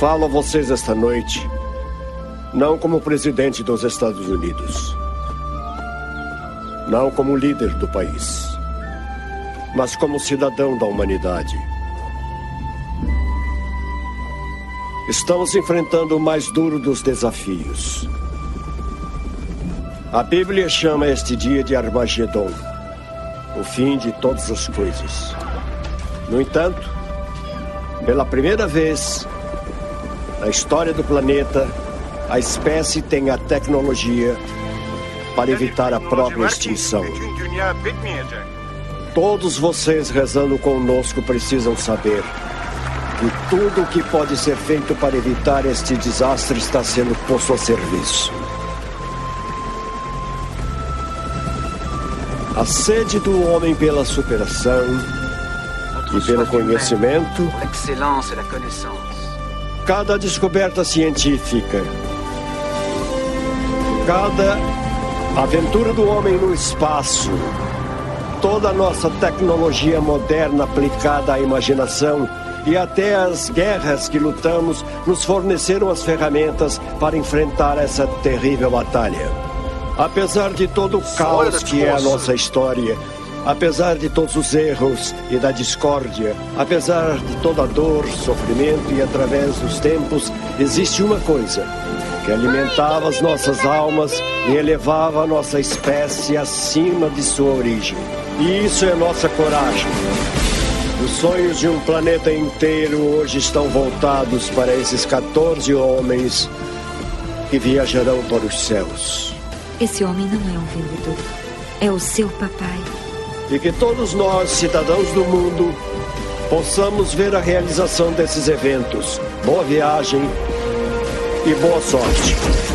Falo a vocês esta noite, não como presidente dos Estados Unidos, não como líder do país, mas como cidadão da humanidade. Estamos enfrentando o mais duro dos desafios. A Bíblia chama este dia de Armagedon, o fim de todas as coisas. No entanto, pela primeira vez na história do planeta, a espécie tem a tecnologia para evitar a própria extinção. Todos vocês rezando conosco precisam saber que tudo o que pode ser feito para evitar este desastre está sendo posto a serviço. A sede do homem pela superação e pelo conhecimento, cada descoberta científica, cada aventura do homem no espaço, toda a nossa tecnologia moderna aplicada à imaginação e até as guerras que lutamos nos forneceram as ferramentas para enfrentar essa terrível batalha. Apesar de todo o caos que é a nossa história, apesar de todos os erros e da discórdia, apesar de toda dor, sofrimento e através dos tempos, existe uma coisa que alimentava as nossas almas e elevava a nossa espécie acima de sua origem. E isso é nossa coragem. Os sonhos de um planeta inteiro hoje estão voltados para esses 14 homens que viajarão para os céus. Esse homem não é um vendedor. É o seu papai. E que todos nós, cidadãos do mundo, possamos ver a realização desses eventos. Boa viagem e boa sorte.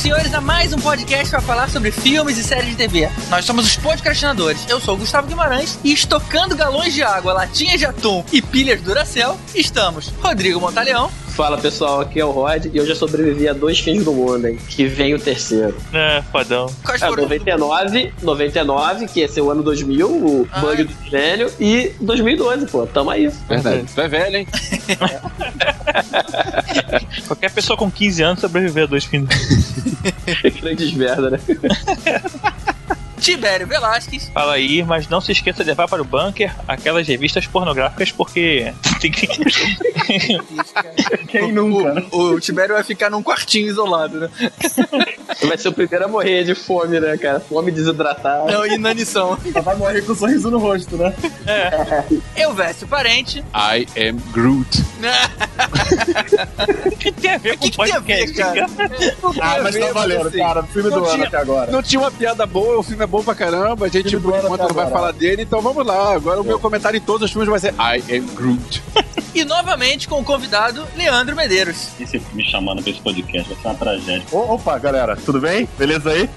Senhores, a mais um podcast para falar sobre filmes e séries de TV. Nós somos os podcastinadores. Eu sou o Gustavo Guimarães e estocando galões de água, latinhas de atum e pilhas Duracell, estamos Rodrigo Montaleão. Fala pessoal, aqui é o Rod e eu já sobrevivi a dois fins do mundo, hein? Que vem o terceiro. É, fodão. Quais É, foram 99, 99, que esse é o ano 2000, o Ah. bug do milênio, e 2012, pô, tamo aí. Verdade. Tu é velho, hein? Qualquer pessoa com 15 anos sobreviver a dois fins. Grandes merda, né? Tibério Velasquez. Fala aí, mas não se esqueça de levar para o bunker aquelas revistas pornográficas, porque tem que. Quem nunca, né? O, o Tibério vai ficar num quartinho isolado, né? Vai ser o primeiro a morrer de fome, né, cara? Fome desidratada. Não, inanição. Vai morrer com um sorriso no rosto, né? Eu Vécio Parente. I am Groot. O que tem a ver O que, com que tem a ver, podcast, cara? Ah, a mas ver, tá valendo, assim. cara. Filme do Não ano tinha- até agora. Não tinha uma piada boa, o filme é bom pra caramba, a gente por enquanto não vai falar dele, então vamos lá. Agora o meu comentário em todos os filmes vai ser I am Groot. E novamente com o convidado Leandro Medeiros. Esse me chamando pra esse podcast vai ser uma tragédia. Opa, galera, tudo bem? Beleza aí?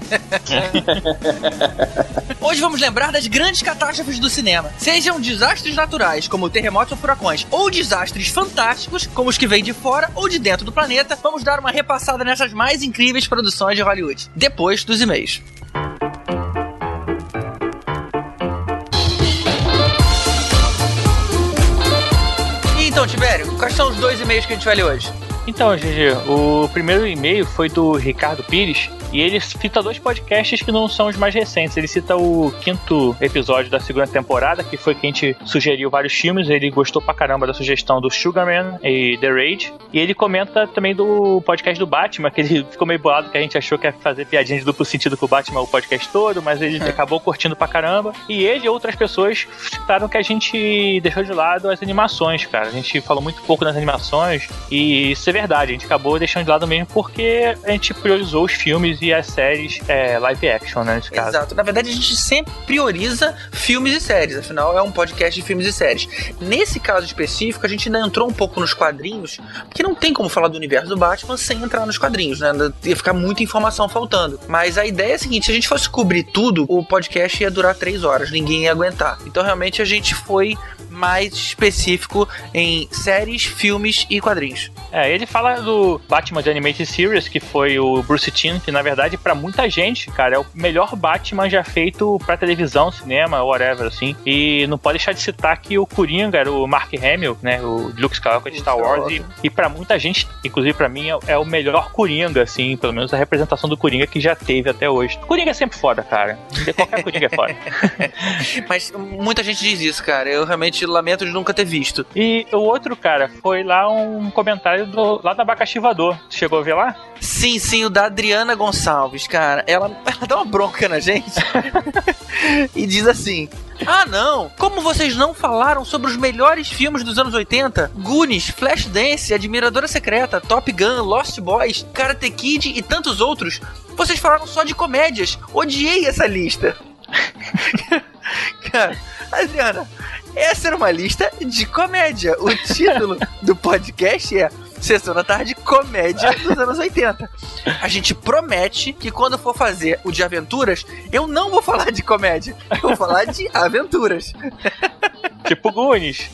Hoje vamos lembrar das grandes catástrofes do cinema. Sejam desastres naturais, como terremotos ou furacões, ou desastres fantásticos, como os que vêm de fora ou de dentro do planeta, vamos dar uma repassada nessas mais incríveis produções de Hollywood. Depois dos e-mails. Então, Tibério, quais são os dois e-mails que a gente vai ler hoje? Então, GG, o primeiro e-mail foi do Ricardo Pires e ele cita dois podcasts que não são os mais recentes. Ele cita o quinto episódio da segunda temporada, que foi que a gente sugeriu vários filmes. Ele gostou pra caramba da sugestão do Sugarman e The Raid. E ele comenta também do podcast do Batman, que ele ficou meio bolado que a gente achou que ia fazer piadinha de duplo sentido com o Batman o podcast todo, mas ele acabou curtindo pra caramba. E ele e outras pessoas citaram que a gente deixou de lado as animações, cara. A gente falou muito pouco das animações e isso é verdade. A gente acabou deixando de lado mesmo porque a gente priorizou os filmes e as séries é, live action, né, nesse caso. Exato. Na verdade, a gente sempre prioriza filmes e séries. Afinal, é um podcast de filmes e séries. Nesse caso específico, a gente ainda entrou um pouco nos quadrinhos, porque não tem como falar do universo do Batman sem entrar nos quadrinhos, né? Ia ficar muita informação faltando. Mas a ideia é a seguinte: se a gente fosse cobrir tudo, o podcast ia durar três horas, ninguém ia aguentar. Então, realmente, a gente foi mais específico em séries, filmes e quadrinhos. É, ele fala do Batman de Animated Series, que foi o Bruce Timm, que na verdade, pra muita gente, cara, é o melhor Batman já feito pra televisão, cinema, whatever, assim. E não pode deixar de citar que o Coringa era o Mark Hamill, né? O Luke Skywalker de Star Wars. E, e pra muita gente, inclusive pra mim, é, é o melhor Coringa, assim, pelo menos a representação do Coringa que já teve até hoje. Coringa é sempre foda, cara. Qualquer Coringa é foda. Mas muita gente diz isso, cara. Eu realmente lamento de nunca ter visto. E o outro, cara, foi lá um comentário do, lá do Abacaxivador. Chegou a ver lá? Sim, sim, o da Adriana Gonçalves, cara. Ela, ela dá uma bronca na gente e diz assim: Ah, não! Como vocês não falaram sobre os melhores filmes dos anos 80? Goonies, Flashdance, Admiradora Secreta, Top Gun, Lost Boys, Karate Kid e tantos outros? Vocês falaram só de comédias. Odiei essa lista. cara, Adriana, essa era uma lista de comédia. O título do podcast é Sessão da Tarde Comédia dos anos 80. A gente promete que quando for fazer o de aventuras, eu não vou falar de comédia, eu vou falar de aventuras. Tipo Goonies,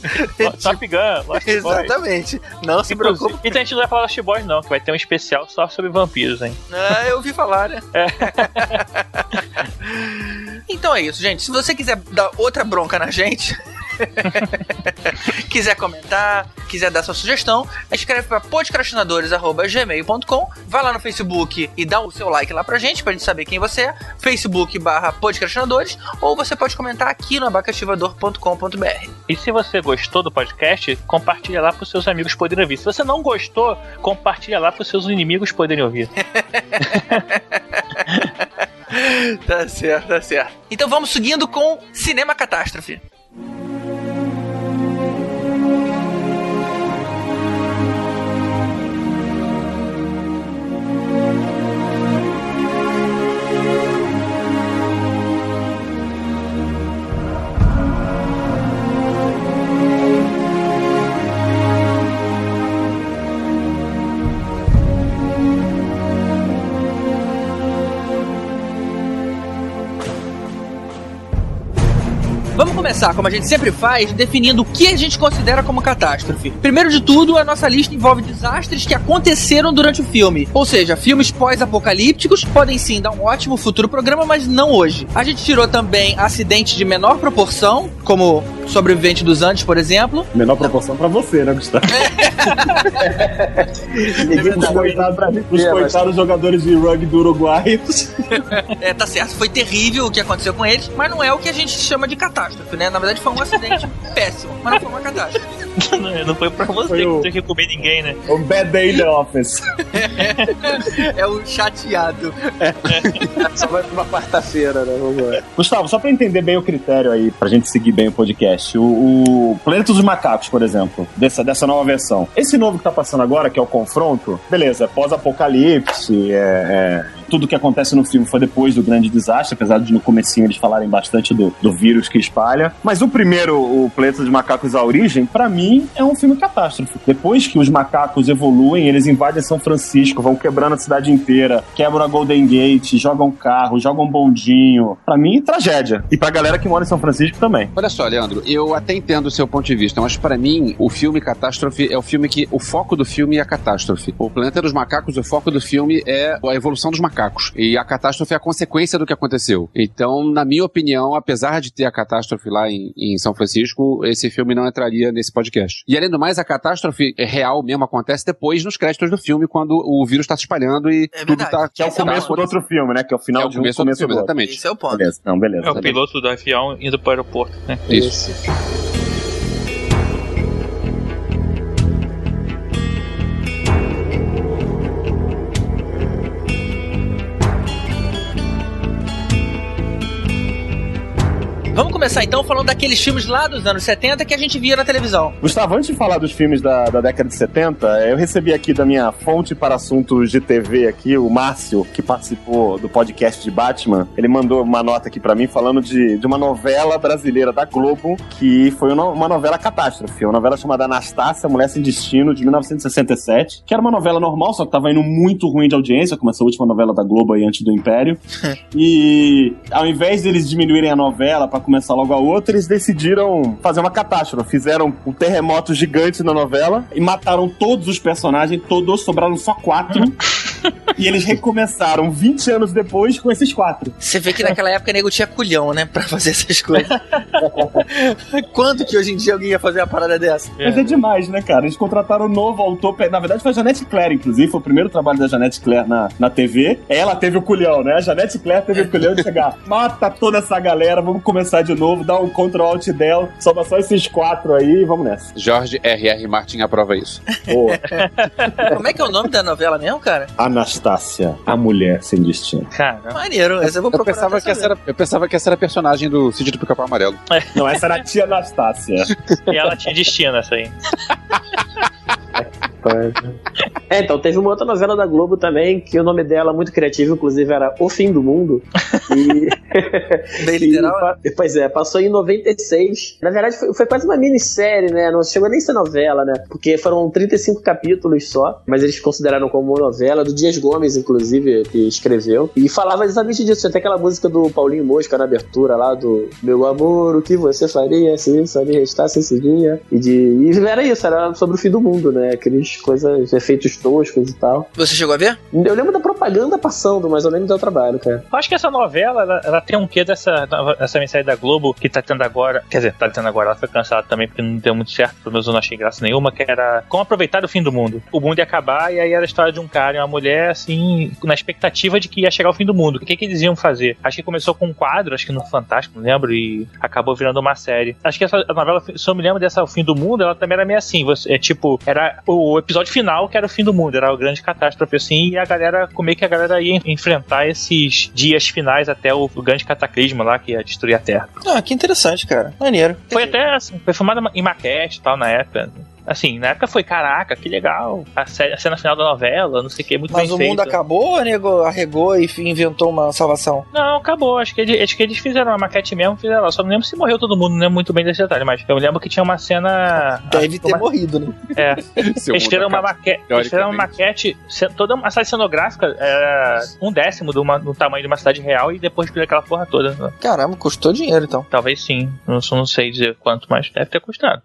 Top Gun, Lost Boys. Exatamente. Não se Inclusive- preocupe. Então a gente não vai falar Lost Boys, não, que vai ter um especial só sobre vampiros, hein? Ah, eu ouvi falar, né? então é isso, gente. Se você quiser dar outra bronca na gente, quiser comentar, quiser dar sua sugestão, escreve para podcastinadores.gmail.com, vai lá no Facebook e dá o seu like lá pra gente, pra gente saber quem você é, facebook barra podcastinadores, ou você pode comentar aqui no abacaxivador.com.br. E se você gostou do podcast, compartilha lá pros seus amigos poderem ouvir. Se você não gostou, compartilha lá pros seus inimigos poderem ouvir. Tá certo, tá certo. Então vamos seguindo com Cinema Catástrofe. Começar, como a gente sempre faz, definindo o que a gente considera como catástrofe. Primeiro de tudo, a nossa lista envolve desastres que aconteceram durante o filme. Ou seja, filmes pós-apocalípticos podem sim dar um ótimo futuro programa, mas não hoje. A gente tirou também acidentes de menor proporção, como Sobrevivente dos Andes, por exemplo. Menor proporção pra você, né, Gustavo? Ninguém os coitados, os coitados jogadores de rugby do Uruguai. É, tá certo, foi terrível o que aconteceu com eles, mas não é o que a gente chama de catástrofe, né? Na verdade foi um acidente péssimo, mas não foi uma catástrofe. Não, não foi pra você Foi que o- não tem que comer ninguém, né? Um bad day in the office. É o chateado. Só vai pra uma quarta-feira, né? Vamos lá. Gustavo, só pra entender bem o critério aí, pra gente seguir bem o podcast, o, o Planeta dos Macacos, por exemplo, dessa, dessa nova versão. Esse novo que tá passando agora, que é o Confronto, beleza, é pós-apocalipse, é, é- tudo que acontece no filme foi depois do grande desastre, apesar de no comecinho eles falarem bastante do, do vírus que espalha. Mas o primeiro, o Planeta dos Macacos A Origem, pra mim, é um filme catástrofe. Depois que os macacos evoluem, eles invadem São Francisco, vão quebrando a cidade inteira, quebram a Golden Gate, jogam carro, jogam bondinho. Pra mim, tragédia. E pra galera que mora em São Francisco também. Olha só, Leandro, eu até entendo o seu ponto de vista, mas pra mim, o filme Catástrofe é o filme que. O foco do filme é a catástrofe. O Planeta dos Macacos, o foco do filme é a evolução dos macacos. E a catástrofe é a consequência do que aconteceu. Então, na minha opinião, apesar de ter a catástrofe lá em, em São Francisco, esse filme não entraria nesse podcast. E além do mais, a catástrofe real mesmo acontece depois nos créditos do filme, quando o vírus tá se espalhando e É tudo verdade. tá. Que é o é o começo ponto. do outro filme, né? Que é o final É o de um começo do começo filme, do outro. exatamente. Esse é o ponto. Beleza, não, beleza. É o beleza. piloto do avião indo pro aeroporto, né? Isso. Vamos começar então falando daqueles filmes lá dos anos 70 que a gente via na televisão. Gustavo, antes de falar dos filmes da, da década de 70, eu recebi aqui da minha fonte para assuntos de TV aqui, o Márcio, que participou do podcast de Batman. Ele mandou uma nota aqui para mim falando de, de uma novela brasileira da Globo, que foi uma, uma novela catástrofe, uma novela chamada Anastácia, Mulher Sem Destino, de 1967, que era uma novela normal, só que tava indo muito ruim de audiência, como essa última novela da Globo aí antes do Império. e ao invés deles diminuírem a novela para começar logo a outra, eles decidiram fazer uma catástrofe. Fizeram um terremoto gigante na novela e mataram todos os personagens, todos, sobraram só quatro. E eles recomeçaram 20 anos depois com esses quatro. Você vê que naquela época o nego tinha culhão, né? Pra fazer essas coisas. Quando que hoje em dia alguém ia fazer uma parada dessa? Mas é demais, né, cara? Eles contrataram um novo autor. Na verdade, foi a Janete Claire, inclusive. Foi o primeiro trabalho da Janete Claire na, na TV. Ela teve o culhão, né? A Janete Claire teve o culhão de chegar. Mata toda essa galera, vamos começar de novo, dá um Ctrl Alt Del. Sobra só esses quatro aí e vamos nessa. Jorge R.R. Martin aprova isso. Boa. Como é que é o nome da novela mesmo, cara? Anastácia, a mulher sem destino. Cara, Maneiro, essa eu vou Eu pensava, que essa era, eu pensava que essa era a personagem do Cid do Pica-Pau Amarelo. Não, essa era a tia Anastácia. e ela tinha destino essa aí. É, então, teve uma outra novela da Globo também, que o nome dela, muito criativo, inclusive, era O Fim do Mundo. E. Bem e literal. pa- pois é, passou em 96. Na verdade, foi, foi quase uma minissérie, né? Não chegou nem a ser novela, né? Porque foram 35 capítulos só, mas eles consideraram como novela, do Dias Gomes, inclusive, que escreveu. E falava exatamente disso. Tinha até aquela música do Paulinho Mosca na abertura lá do Meu amor, o que você faria se isso ali restasse esse dia? E, de, e era isso, era sobre o fim do mundo, né? Aqueles coisas, efeitos toscos e tal. Você chegou a ver? Eu lembro da propaganda passando, mas eu me deu trabalho, cara. Eu acho que essa novela, ela, ela tem um quê dessa nova- essa minissérie da Globo que tá tendo agora. Quer dizer, tá tendo agora, ela foi cancelada também porque não deu muito certo, pelo menos eu não achei graça nenhuma, que era como aproveitar o fim do mundo. O mundo ia acabar e aí era a história de um cara e uma mulher, assim, na expectativa de que ia chegar o fim do mundo. O que, que eles iam fazer? Acho que começou com um quadro, acho que no Fantástico, não lembro, e acabou virando uma série. Acho que essa novela, se eu me lembro dessa O Fim do Mundo, ela também era meio assim. Você, é tipo, era o episódio final que era o fim do mundo, era a grande catástrofe, assim, e a galera, como é que a galera ia enfrentar esses dias finais até o, o grande cataclisma lá que ia destruir a Terra. Ah, que interessante, cara. Maneiro. Foi até, assim, foi filmada em maquete e tal na época. Assim, na época foi, caraca, que legal. A, sé- a cena final da novela, não sei o que, muito Mas bem o feito. mundo acabou nego arregou e inventou uma salvação? Não, acabou. Acho que, ele- acho que eles fizeram uma maquete mesmo, fizeram lá. Só não lembro se morreu todo mundo, não lembro muito bem desse detalhe, mas eu lembro que tinha uma cena. Deve ter uma, morrido, né? É, eles mundo fizeram uma maquete, eles fizeram uma maquete, toda uma sala cenográfica era um décimo do, do tamanho de uma cidade real e depois fizeram aquela porra toda. né? Caramba, custou dinheiro então. Talvez sim, não, não sei dizer quanto, mas deve ter custado.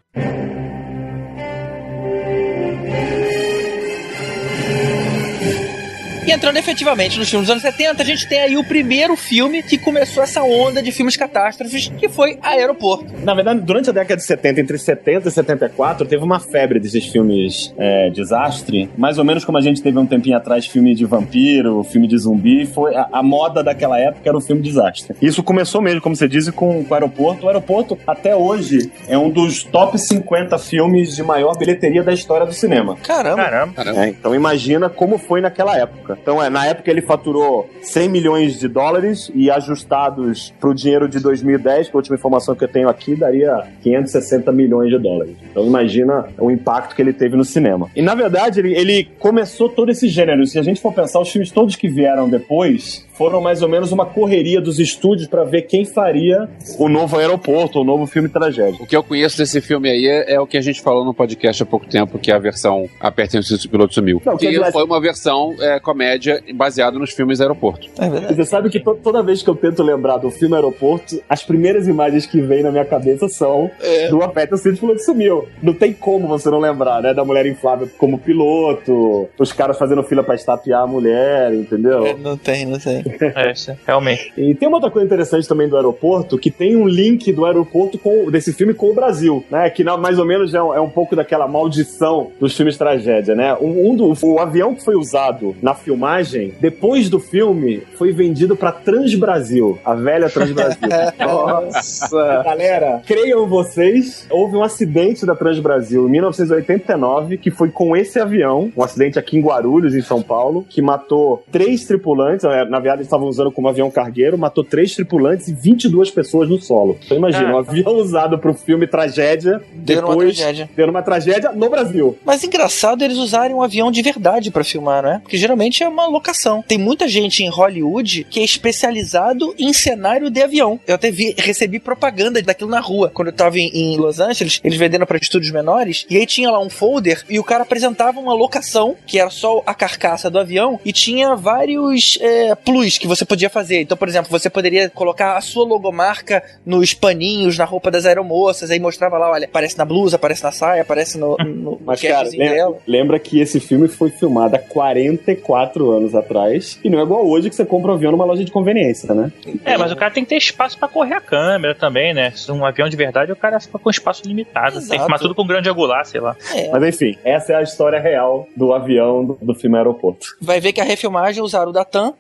E entrando efetivamente nos filmes dos anos 70, a gente tem aí o primeiro filme que começou essa onda de filmes catástrofes, que foi Aeroporto. Na verdade, durante a década de 70, entre 70 e 74, teve uma febre desses filmes é, desastre. Mais ou menos como a gente teve um tempinho atrás filme de vampiro, filme de zumbi. Foi a, a moda daquela época era o filme desastre. Isso começou mesmo, como você disse, com, com o Aeroporto. O Aeroporto, até hoje, é um dos top 50 filmes de maior bilheteria da história do cinema. Caramba. Caramba. É, então imagina como foi naquela época. Então, é, na época ele faturou 100 milhões de dólares e ajustados para o dinheiro de 2010, que a última informação que eu tenho aqui, daria 560 milhões de dólares. Então imagina o impacto que ele teve no cinema. E na verdade ele, ele começou todo esse gênero. Se a gente for pensar, os filmes todos que vieram depois foram mais ou menos uma correria dos estúdios para ver quem faria o novo aeroporto, o novo filme tragédia. O que eu conheço desse filme aí é, é o que a gente falou no podcast há pouco tempo, que é a versão Apertem o Cinto, o Piloto Sumiu. Não, que foi uma versão é, comédia baseada nos filmes Aeroporto. É verdade. Você sabe que to- toda vez que eu tento lembrar do filme Aeroporto, as primeiras imagens que vêm na minha cabeça são do Aperta o Cinto Piloto Sumiu. Não tem como você não lembrar, né? Da mulher inflável como piloto, os caras fazendo fila pra estapear a mulher, entendeu? É, não tem, não tem. É, isso, realmente. E tem uma outra coisa interessante também do aeroporto, que tem um link do aeroporto com desse filme com o Brasil, né? Que mais ou menos é um, é um pouco daquela maldição dos filmes tragédia, né? Um, um do, o avião que foi usado na filmagem, depois do filme, foi vendido pra Transbrasil, a velha Transbrasil. Nossa! Galera, creiam vocês, houve um acidente da Transbrasil em 1989, que foi com esse avião, um acidente aqui em Guarulhos, em São Paulo, que matou três tripulantes, na na verdade eles estavam usando como avião cargueiro, matou três tripulantes e 22 pessoas no solo. Então imagina, Ah. um avião usado pro filme Tragédia, Deu depois tragédia. deu uma tragédia no Brasil. Mas engraçado eles usarem um avião de verdade pra filmar, não é? Porque geralmente é uma locação. Tem muita gente em Hollywood que é especializado em cenário de avião. Eu até vi, recebi propaganda daquilo na rua. Quando eu tava em, em Los Angeles, eles vendendo pra estúdios menores, e aí tinha lá um folder e o cara apresentava uma locação, que era só a carcaça do avião, e tinha vários é, plus que você podia fazer. Então, por exemplo, você poderia colocar a sua logomarca nos paninhos, na roupa das aeromoças, aí mostrava lá, olha, aparece na blusa, aparece na saia, aparece no, no Mas, cara, lembra, dela. lembra que esse filme foi filmado há 44 anos atrás. E não é igual hoje que você compra um avião numa loja de conveniência, né? É, mas o cara tem que ter espaço pra correr a câmera também, né? Se um avião de verdade, o cara fica com espaço limitado. Tem que Exato. filmar tudo com grande angular, sei lá. É. Mas enfim, essa é a história real do avião do, do filme Aeroporto. Vai ver que a refilmagem usaram o da TAM.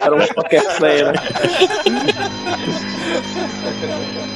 Era um poker player,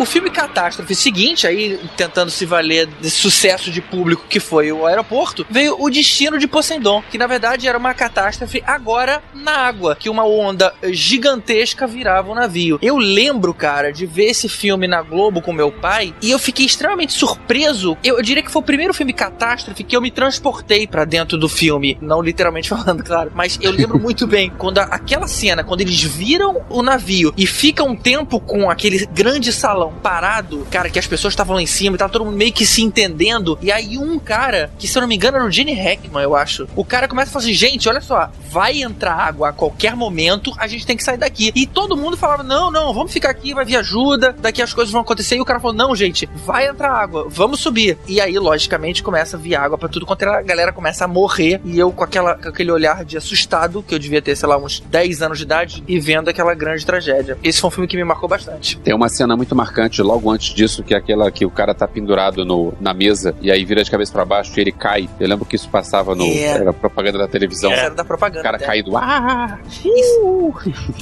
O filme Catástrofe seguinte, aí tentando se valer desse sucesso de público que foi o aeroporto, veio o Destino de Poseidon, que na verdade era uma catástrofe agora na água, que uma onda gigantesca virava o navio. Eu lembro, cara, de ver esse filme na Globo com meu pai e eu fiquei extremamente surpreso. Eu, eu diria que foi o primeiro filme catástrofe que eu me transportei pra dentro do filme, não literalmente falando, claro, mas eu lembro muito bem quando a- aquela cena, quando eles viram o navio e fica um tempo com aquele grande salão parado, cara, que as pessoas estavam lá em cima e tava todo mundo meio que se entendendo. E aí um cara, que se eu não me engano era o Gene Hackman, eu acho. O cara começa a falar assim: gente, olha só, vai entrar água a qualquer momento, a gente tem que sair daqui. E todo mundo falava: não, não, vamos ficar aqui, vai vir ajuda, daqui as coisas vão acontecer. E o cara falou: não, gente, vai entrar água, vamos subir. E aí, logicamente, começa a vir água pra tudo quanto era, a galera começa a morrer. E eu com, aquela, com aquele olhar de assustado, que eu devia ter, sei lá, uns 10 anos de idade, e vendo aquela grande tragédia. Esse foi um filme que me marcou bastante. Tem uma cena muito marcante logo antes disso, que é aquela que o cara tá pendurado no, na mesa e aí vira de cabeça pra baixo e ele cai. Eu lembro que isso passava no É. era propaganda da televisão. Era da O propaganda. cara até. caído. Ah!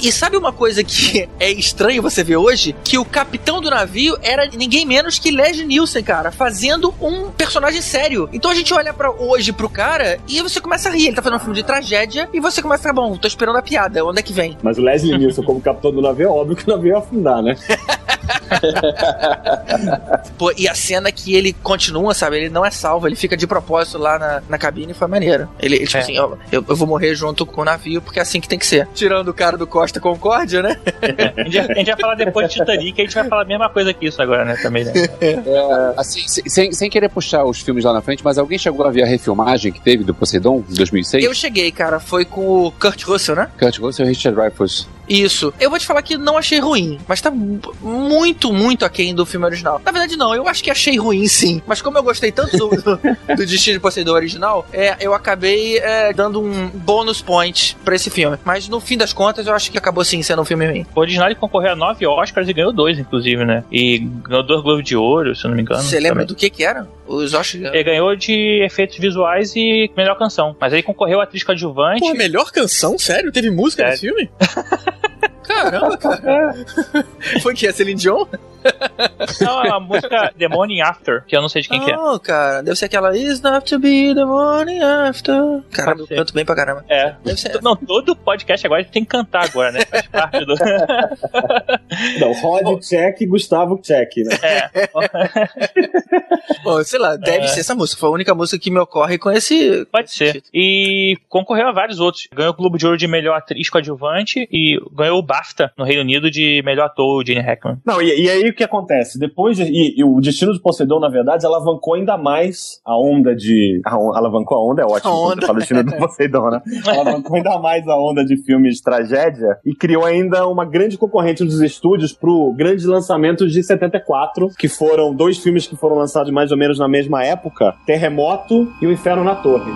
E sabe uma coisa que é estranho você ver hoje? Que o capitão do navio era ninguém menos que Leslie Nielsen, cara, fazendo um personagem sério. Então a gente olha para hoje pro cara e você começa a rir. Ele tá fazendo um filme de tragédia e você começa a ficar, bom, tô esperando a piada, onde é que vem? Mas o Leslie Nielsen, como capitão do navio, é óbvio que o navio ia afundar, né? Pô, e a cena que ele continua, sabe? Ele não é salvo, ele fica de propósito lá na, na cabine foi maneiro. Ele, ele, tipo É. assim, ó, eu, eu vou morrer junto com o navio porque é assim que tem que ser. Tirando o cara do Costa Concórdia, né? A gente, a gente vai falar depois de Titanic, a gente vai falar a mesma coisa que isso agora, né? Também, né? Assim, se- sem, sem querer puxar os filmes lá na frente, mas alguém chegou a ver a refilmagem que teve do Poseidon em 2006? Eu cheguei, cara, foi com o Kurt Russell, né? Kurt Russell e Richard Dreyfuss. Isso. Eu vou te falar que não achei ruim, mas tá mu- muito, muito aquém do filme original. Na verdade, não, eu acho que achei ruim sim. Mas como eu gostei tanto do, do, do Destino de Poseidon original, é, eu acabei é, dando um bônus point pra esse filme. Mas no fim das contas, eu acho que acabou sim sendo um filme ruim. O original ele concorreu a nove Oscars e ganhou dois, inclusive, né? E ganhou dois Globos de Ouro, se eu não me engano. Você lembra também. do que que era? Os Oscars. Ele ganhou de efeitos visuais e melhor canção. Mas aí concorreu a atriz coadjuvante. Pô, melhor canção? Sério? Teve música Sério. nesse filme? Caramba, cara. Foi que? A Celine Dion? Não, a música The Morning After, que eu não sei de quem que é. Não, cara. Deve ser aquela It's not to be the morning after. Caramba, eu canto bem pra caramba. É. Deve ser. Não, todo podcast agora a gente tem que cantar agora, né? Faz parte do. Não, Rod Check e Gustavo Check, né? É. Bom, sei lá, deve É. ser essa música. Foi a única música que me ocorre com esse. Pode ser. E concorreu a vários outros. Ganhou o Globo de Ouro de melhor atriz coadjuvante e ganhou o BAFTA no Reino Unido de melhor ator, o Gene Hackman. Não, e, e aí o que acontece? Depois de, e, e o Destino de Poseidon, na verdade, alavancou ainda mais a onda de. A, on- alavancou a onda, é ótimo. A onda. fala Destino do Poseidon, né? Alavancou ainda mais a onda de filmes de tragédia e criou ainda uma grande concorrente dos estúdios pro grande lançamento de 74, que foram dois filmes que foram lançados mais ou menos na mesma época: Terremoto e O Inferno na Torre.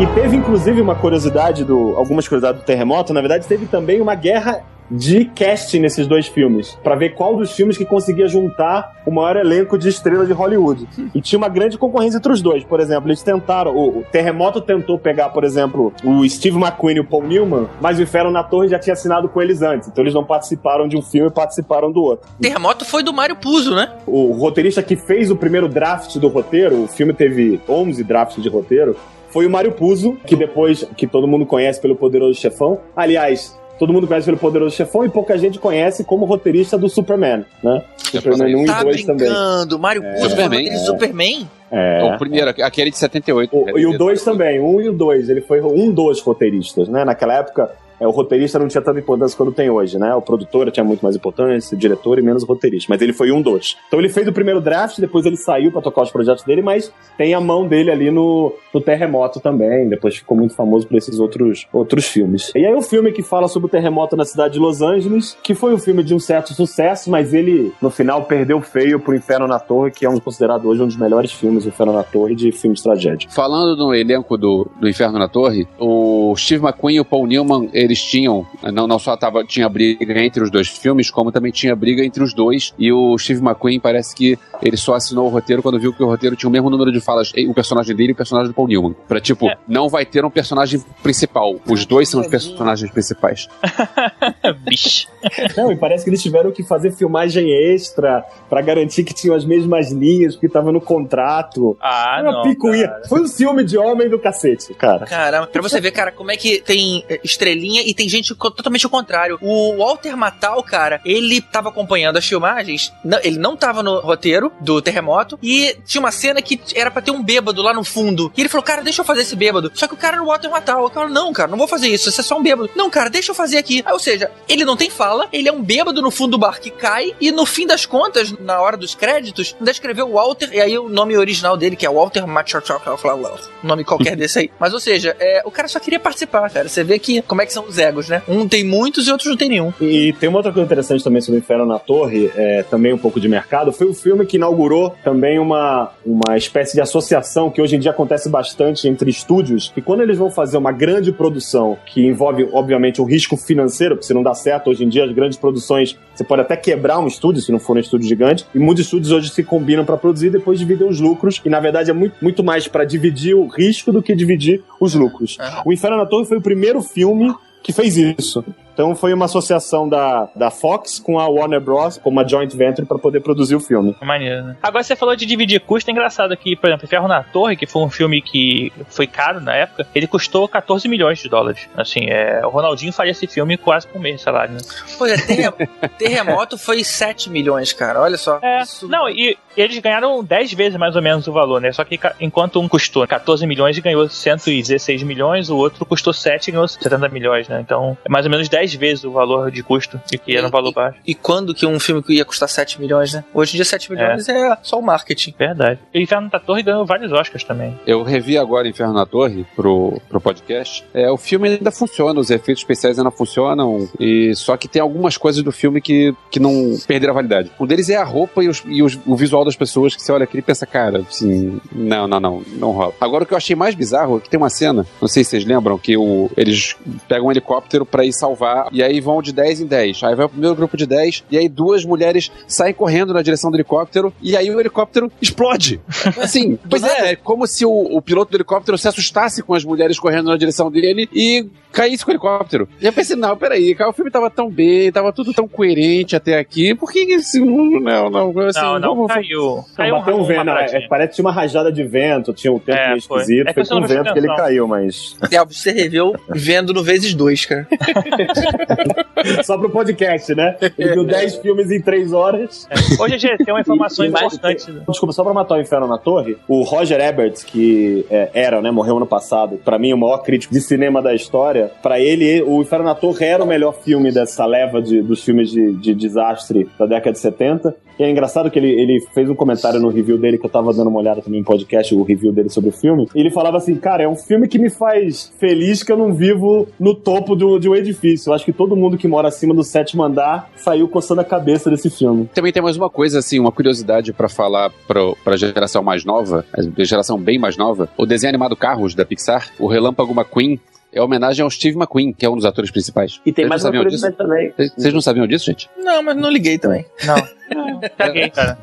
E teve inclusive uma curiosidade do. Algumas curiosidades do terremoto, na verdade, teve também uma guerra de casting nesses dois filmes, Pra ver qual dos filmes que conseguia juntar o maior elenco de estrela de Hollywood. E tinha uma grande concorrência entre os dois. Por exemplo, eles tentaram, o, o Terremoto tentou pegar, por exemplo, o Steve McQueen e o Paul Newman, mas o Inferno na Torre já tinha assinado com eles antes, então eles não participaram de um filme e participaram do outro. Terremoto foi do Mário Puzo, né? O roteirista que fez o primeiro draft do roteiro, o filme teve 11 drafts de roteiro, foi o Mário Puzo, que depois, que todo mundo conhece pelo Poderoso Chefão. Aliás, todo mundo conhece pelo Poderoso Chefão e pouca gente conhece como roteirista do Superman, né? Superman 1 Tá e 2 também. brincando, Mário Puzo foi Superman, é. Superman? É. O primeiro, aquele de 78. O- e o 2 também, um e o 2. Ele foi um dos roteiristas, né? Naquela época, é, o roteirista não tinha tanta importância quanto tem hoje, né? O produtor tinha muito mais importância, o diretor e menos o roteirista. Mas ele foi um dos. Então ele fez o primeiro draft, depois ele saiu pra tocar os projetos dele, mas tem a mão dele ali no, no Terremoto também. Depois ficou muito famoso por esses outros, outros filmes. E aí o filme que fala sobre o terremoto na cidade de Los Angeles, que foi um filme de um certo sucesso, mas ele, no final, perdeu feio pro Inferno na Torre, que é um considerado hoje um dos melhores filmes, Inferno na Torre, de filme de tragédia. Falando no elenco do, do Inferno na Torre, o Steve McQueen e o Paul Newman, eles tinham, não, não só tava, tinha briga entre os dois filmes, como também tinha briga entre os dois. E o Steve McQueen parece que ele só assinou o roteiro quando viu que o roteiro tinha o mesmo número de falas, o personagem dele e o personagem do Paul Newman. Pra tipo, não vai ter um personagem principal. Os dois são os personagens principais. Bicho. Não, e parece que eles tiveram que fazer filmagem extra pra garantir que tinham as mesmas linhas, porque tava no contrato. Ah, Foi uma não. picuinha. Foi um filme de homem do cacete, cara. Caramba, pra você ver, cara, como é que tem eh, e tem gente totalmente o contrário. O Walter Matthau, cara, ele tava acompanhando as filmagens, não- ele não tava no roteiro do terremoto, e tinha uma cena que era pra ter um bêbado lá no fundo. E ele falou, cara, deixa eu fazer esse bêbado. Só que o cara era o Walter Matthau. O cara, não, cara, não vou fazer isso, você é só um bêbado. Não, cara, deixa eu fazer aqui. Aí, ou seja, ele não tem fala, ele é um bêbado no fundo do bar que cai, e no fim das contas, na hora dos créditos, ainda escreveu Walter, e aí o nome original dele, que é Walter um nome qualquer desse aí. Mas, ou seja, é, o cara só queria participar, cara. Você vê que como é que são os egos, né? Um tem muitos e outros não tem nenhum. E tem uma outra coisa interessante também sobre o Inferno na Torre, é, também um pouco de mercado, foi o filme que inaugurou também uma, uma espécie de associação que hoje em dia acontece bastante entre estúdios, que quando eles vão fazer uma grande produção que envolve, obviamente, um risco financeiro, porque se não dá certo, hoje em dia as grandes produções, você pode até quebrar um estúdio, se não for um estúdio gigante, e muitos estúdios hoje se combinam para produzir e depois dividem os lucros, e na verdade é muito, muito mais para dividir o risco do que dividir os lucros. O Inferno na Torre foi o primeiro filme que fez isso. Então foi uma associação da, da Fox com a Warner Bros. como uma joint venture para poder produzir o filme. Maneiro, né? Agora você falou de dividir custo, é engraçado que, por exemplo, Ferro na Torre, que foi um filme que foi caro na época, ele custou 14 milhões de dólares. Assim, é, o Ronaldinho faria esse filme quase por mês salário, né? Pois é, terre- terremoto foi 7 milhões, cara. Olha só. É, Isso- não, e eles ganharam 10 vezes mais ou menos o valor, né? Só que enquanto um custou 14 milhões e ganhou 116 milhões, o outro custou 7 e ganhou 70 milhões, né? Então é mais ou menos 10 vezes o valor de custo, e que era um valor baixo. E quando que um filme que ia custar 7 milhões, né? Hoje em dia 7 milhões é, só o marketing. Verdade. E o Inferno da Torre ganhou vários Oscars também. Eu revi agora Inferno na Torre pro, pro podcast. É, o filme ainda funciona, os efeitos especiais ainda funcionam, e só que tem algumas coisas do filme que, que não perderam a validade. Um deles é a roupa e, os- e os- o visual das pessoas que você olha aqui e pensa, cara, assim, não, não, não, não rola. Agora o que eu achei mais bizarro é que tem uma cena, não sei se vocês lembram, que o, eles pegam um helicóptero pra ir salvar, e aí vão de 10 em 10. Aí vai o primeiro grupo de 10, e aí duas mulheres saem correndo na direção do helicóptero, e aí o helicóptero explode. Assim, pois é, é como se o, o piloto do helicóptero se assustasse com as mulheres correndo na direção dele e caísse com o helicóptero. E eu pensei, não, peraí, cara, o filme tava tão bem, tava tudo tão coerente até aqui, por que esse. Não, não, assim, não, não, vamos- caiu. Caiu bateu um vento, paradinha. é, parece que tinha uma rajada de vento, tinha um tempo É, meio foi. esquisito, É foi com não o vento que ele atenção. caiu, mas. É, você reveu vendo no vezes dois, cara. Só pro podcast, né? Ele viu 10 filmes em 3 horas. Hoje, gente, tem uma informação E- e mais- importante. Desculpa, só pra matar o Inferno na Torre, o Roger Ebert, que é, era, né, morreu ano passado, pra mim o maior crítico de cinema da história, pra ele, o Inferno na Torre era o melhor filme dessa leva de, dos filmes de, de desastre da década de 70. E é engraçado que ele, ele fez um comentário no review dele, que eu tava dando uma olhada também no podcast, o review dele sobre o filme, e ele falava assim, cara, é um filme que me faz feliz que eu não vivo no topo do, de um edifício. Eu acho que todo mundo que mora acima do sétimo andar saiu coçando a cabeça desse filme. Também tem mais uma coisa, assim, uma curiosidade pra falar pro, pra geração mais nova, geração bem mais nova. O desenho animado Carros da Pixar, o Relâmpago McQueen, é homenagem ao Steve McQueen, que é um dos atores principais. E tem Vocês mais uma disso? curiosidade também. Vocês- não sabiam disso, gente? Não, mas não liguei também. Não. Caguei, cara.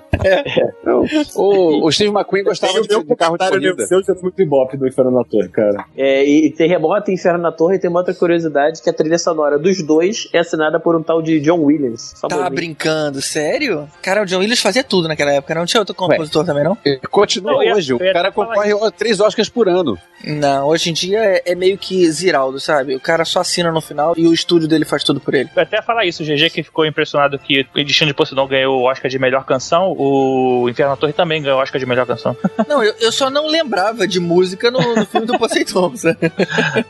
O, o Steve McQueen gostava o de, meu de carro de corrida. seu de muito ibope do Inferno na Torre, cara. É, e, e Terremoto e Inferno na Torre tem uma outra curiosidade que a trilha sonora dos dois é assinada por um tal de John Williams. Tá brincando, sério? Cara, o John Williams fazia tudo naquela época, não tinha outro compositor também, não? E Continua Eu hoje. eu ia o cara concorre a três Oscars por ano. Não, hoje em dia é, é meio que Ziraldo, sabe? O cara só assina no final e o estúdio dele faz tudo por ele. Eu até falar isso, o GG que ficou impressionado que o Destino de Poseidon ganhou o Oscar de melhor canção, o Inferno na Torre também ganhou o Oscar de melhor canção. Não, eu, eu só não lembrava de música no, no filme do Poseidon, sabe?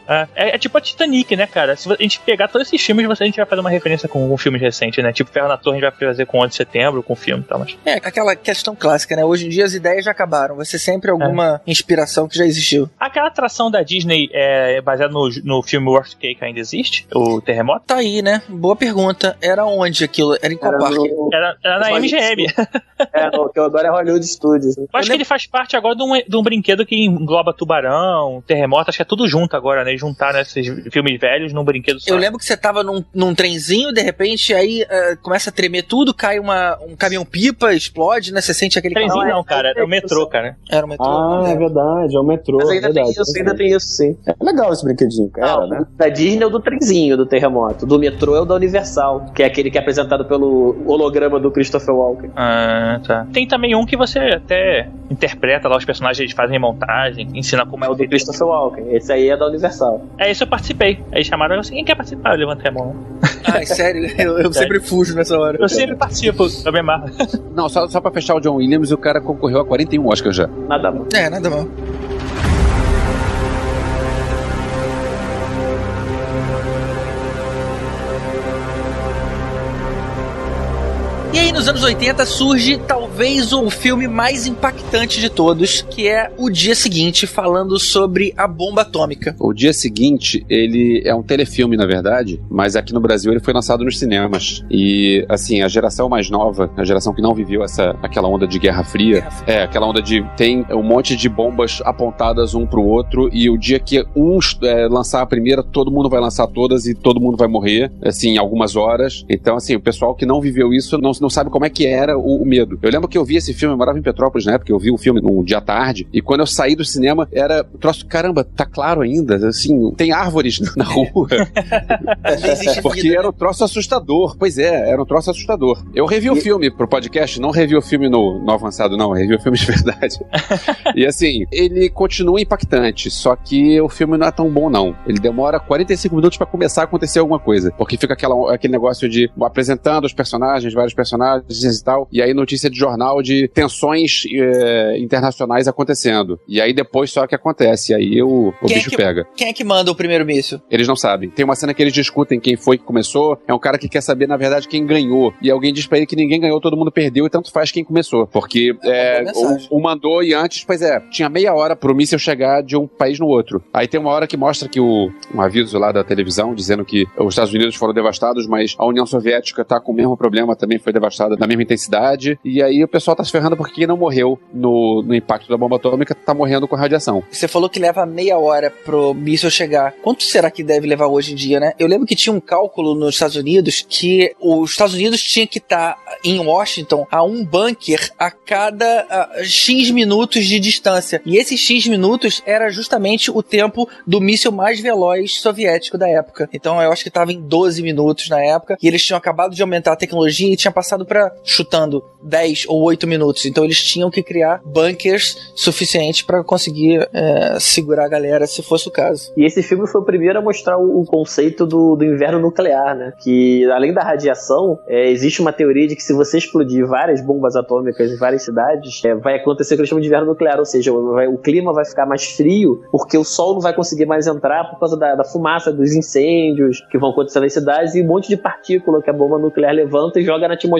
É, é- é tipo a Titanic, né, cara? Se a gente pegar todos esses filmes, você- a gente vai fazer uma referência com, com filmes recentes, né? Tipo Ferro na Torre, a gente vai fazer com 11 de setembro, com filme e tal, mas... É, aquela questão clássica, né? Hoje em dia as ideias já acabaram. Vai ser sempre alguma inspiração que já existiu. Aquela atração da Disney é baseada no, no filme Worst Cake ainda existe? O Terremoto? Tá aí, né? Boa pergunta. Era onde aquilo? Era em qual Era parque? no, Era, era na MGM. é, no, que agora é Hollywood Studios. né? Eu acho que ele faz parte agora de um, de um brinquedo que engloba tubarão, terremoto, acho que é tudo junto agora, né? Juntaram esses filmes velhos num brinquedo só. Eu lembro que você tava num, num trenzinho, de repente, aí eh, começa a tremer tudo, cai uma, um caminhão-pipa, explode, né? Você sente aquele Trenzinho calor. não, cara, é o metrô, cara. Era um metrô. Ah, não é verdade, é o metrô. Mas ainda verdade. tem isso, ainda tem isso sim. É legal esse brinquedinho, cara, né? Da Disney é o do trenzinho do terremoto. Do metrô é o da Universal, que é aquele que é apresentado pelo holograma do Christopher Walken. Ah, tá. Tem também um que você até interpreta lá os personagens, eles fazem montagem, ensina como É o do Christopher Walken. Esse aí é da Universal. É isso eu participei. Aí chamaram assim, quem quer participar? Eu levantei a mão. Ai, sério, eu, eu sempre fujo nessa hora. Eu sempre participo, eu me amarro. Não, só, só pra fechar o John Williams, o cara concorreu a 41 Oscars já. Nada mal. É, nada mal. E aí, nos anos 80, surge talvez o filme mais impactante de todos, que é O Dia Seguinte, falando sobre a bomba atômica. O dia seguinte, ele é um telefilme, na verdade, mas aqui no Brasil ele foi lançado nos cinemas. E, assim, a geração mais nova, a geração que não viveu essa, aquela onda de Guerra Fria, é, aquela onda de tem um monte de bombas apontadas um pro outro, e o dia que um é, lançar a primeira, todo mundo vai lançar todas e todo mundo vai morrer, assim, em algumas horas. Então, assim, o pessoal que não viveu isso não, não sabe como é que era o, o medo. Eu lembro que eu vi esse filme, eu morava em Petrópolis na época, eu vi o filme num dia tarde, e quando eu saí do cinema, era troço, caramba, tá claro ainda, assim, tem árvores na rua. Porque vida, era né? um troço assustador. Pois é, era um troço assustador. Eu revi o filme pro podcast, não revi o filme no, no avançado, não, revi o filme de verdade. e assim, ele continua impactante, só que o filme não é tão bom, não. Ele demora 45 minutos pra começar a acontecer alguma coisa. Porque fica aquela, aquele negócio de apresentando os personagens, vários personagens e tal, e aí notícia de jornal de tensões eh, internacionais acontecendo. E aí depois só que acontece, e aí o, o é bicho que- pega. Quem é que manda o primeiro míssil? Eles não sabem. Tem uma cena que eles discutem quem foi que começou. É um cara que quer saber, na verdade, quem ganhou. E alguém diz pra ele que ninguém ganhou, todo mundo perdeu e tanto faz quem começou. Porque é, mensagem. o, o mandou e antes, pois é, tinha meia hora pro míssil chegar de um país no outro. Aí tem uma hora que mostra que o um aviso lá da televisão dizendo que os Estados Unidos foram devastados, mas a União Soviética tá com o mesmo problema, também foi devastada na mesma intensidade. E aí o pessoal tá se ferrando porque quem não morreu no, no impacto da bomba atômica tá morrendo com radiação. Você falou que leva meia hora pro míssil chegar. Quanto será que deve levar hoje em dia, né? Eu lembro que tinha um cálculo nos Estados Unidos que os Estados Unidos tinha que estar em Washington a um bunker a cada ah, X minutos de distância. E esses X minutos era justamente o tempo do míssil mais veloz soviético da época. Então eu acho que estava em 12 minutos na época. E eles tinham acabado de aumentar a tecnologia e tinha passado para chutando 10 ou 8 minutos. Então eles tinham que criar bunkers suficientes para conseguir é, segurar a galera se fosse o caso. E esse filme foi o primeiro a mostrar o, o conceito do, do inverno nuclear, né? Que além da radiação, é, existe uma teoria de que se você explodir várias bombas atômicas em várias cidades, é, vai acontecer o que eles chamam de inverno nuclear, ou seja, vai- o clima vai ficar mais frio porque o sol não vai conseguir mais entrar por causa da, da fumaça dos incêndios que vão acontecer nas cidades e um monte de partícula que a bomba nuclear levanta e joga na atmosfera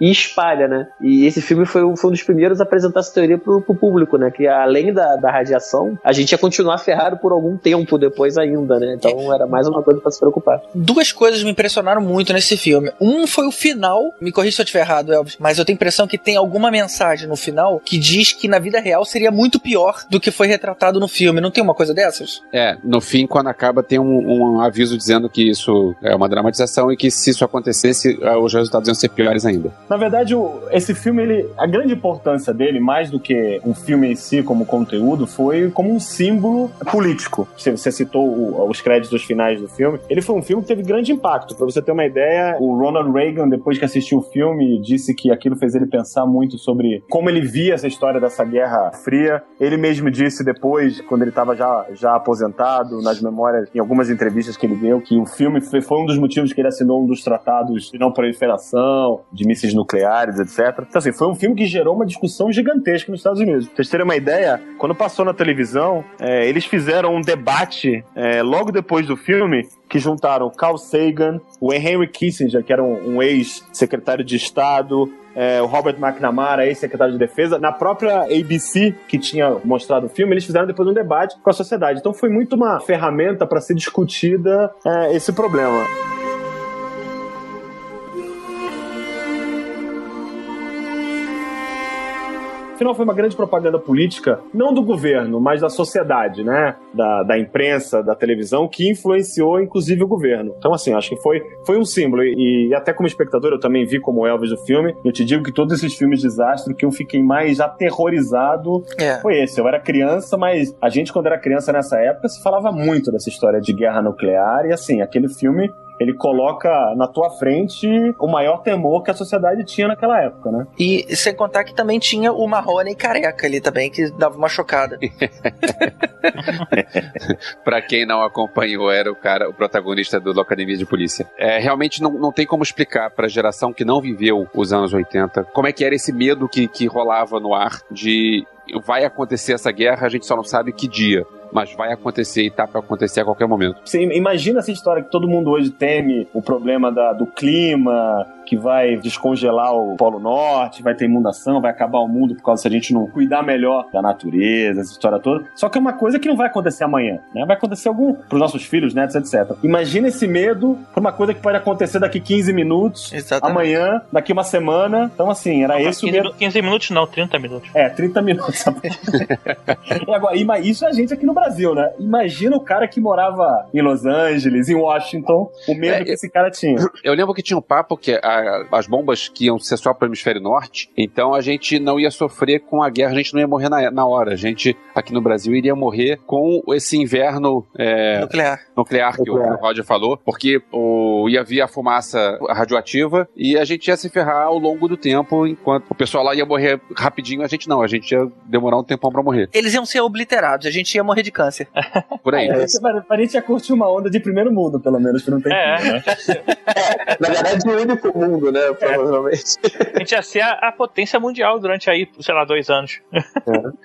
e espalha, né? E, esse filme foi, um- foi um dos primeiros a apresentar essa teoria pro, pro público, né? Que além da, da radiação, a gente ia continuar ferrado por algum tempo depois ainda, né? Então era mais uma coisa pra se preocupar. Duas coisas me impressionaram muito nesse filme. Um foi o final, me corrija se eu estiver errado, Elvis, mas eu tenho a impressão que tem alguma mensagem no final que diz que na vida real seria muito pior do que foi retratado no filme. Não tem uma coisa dessas? É, no fim, quando acaba, tem um, um aviso dizendo que isso é uma dramatização e que se isso acontecesse, os resultados iam ser piores ainda. Na verdade, o- esse filme, ele, a grande importância dele, mais do que um filme em si como conteúdo, foi como um símbolo político. Você, você citou o- os créditos finais do filme. Ele foi um filme que teve grande impacto. Pra você ter uma ideia, o Ronald Reagan, depois que assistiu o filme, disse que aquilo fez ele pensar muito sobre como ele via essa história dessa Guerra Fria. Ele mesmo disse depois, quando ele estava já, já aposentado, nas memórias, em algumas entrevistas que ele deu, que o filme foi, foi um dos motivos que ele assinou um dos tratados de não proliferação, de mísseis nucleares, etc. Então, assim, foi um filme que gerou uma discussão gigantesca nos Estados Unidos. Pra vocês terem uma ideia, quando passou na televisão, é, eles fizeram um debate é, logo depois do filme que juntaram Carl Sagan, o Henry Kissinger, que era um, um ex-secretário de Estado, é, o Robert McNamara, ex-secretário de Defesa, na própria ABC, que tinha mostrado o filme, eles fizeram depois um debate com a sociedade. Então foi muito uma ferramenta para ser discutida é, esse problema. Afinal, foi uma grande propaganda política, não do governo, mas da sociedade, né? Da, da imprensa, da televisão, que influenciou, inclusive, o governo. Então, assim, acho que foi, foi um símbolo. E, e até como espectador, eu também vi como Elvis o filme. Eu te digo que todos esses filmes de desastre, que eu fiquei mais aterrorizado É. foi esse. Eu era criança, mas a gente, quando era criança nessa época, se falava muito dessa história de guerra nuclear. E, assim, aquele filme. Ele coloca na tua frente o maior temor que a sociedade tinha naquela época, né? E sem contar que também tinha o Marrone careca ali também, que dava uma chocada. Pra quem não acompanhou, era o cara, o protagonista do Locademia de Polícia. É, realmente não, não tem como explicar pra geração que não viveu os anos 80 como é que era esse medo que, que rolava no ar de vai acontecer essa guerra, a gente só não sabe que dia. Mas vai acontecer e tá pra acontecer a qualquer momento. Você imagina essa história que todo mundo hoje teme o problema da- do clima, que vai descongelar o Polo Norte, vai ter inundação, vai acabar o mundo por causa se a gente não cuidar melhor da natureza, essa história toda. Só que é uma coisa que não vai acontecer amanhã, né? Vai acontecer algum pros nossos filhos, netos, etc. Imagina esse medo por uma coisa que pode acontecer daqui 15 minutos, Exatamente. amanhã, daqui uma semana. Então, assim, era esse o 15, medo. minu- 15 minutos não, 30 minutos. É, 30 minutos. e agora, isso a gente aqui no Brasil, né? Imagina o cara que morava em Los Angeles, em Washington, o medo É, que esse cara tinha. Eu lembro que tinha um papo que a- as bombas que iam ser só para o hemisfério norte, então a gente não ia sofrer com a guerra, a gente não ia morrer na, na hora. A gente, aqui no Brasil, iria morrer com esse inverno é, Nuclear. nuclear que o, Nuclear. o Roger falou, porque o, ia vir a fumaça radioativa e a gente ia se ferrar ao longo do tempo, enquanto o pessoal lá ia morrer rapidinho, a gente não, a gente ia demorar um tempão pra morrer. Eles iam ser obliterados, a gente ia morrer de câncer. Por aí. É, a gente ia curtir uma onda de primeiro mundo, pelo menos, que não tem É. fim, né? Na verdade, o único mundo, né? Provavelmente. A gente ia ser a, a potência mundial durante aí, sei lá, dois anos.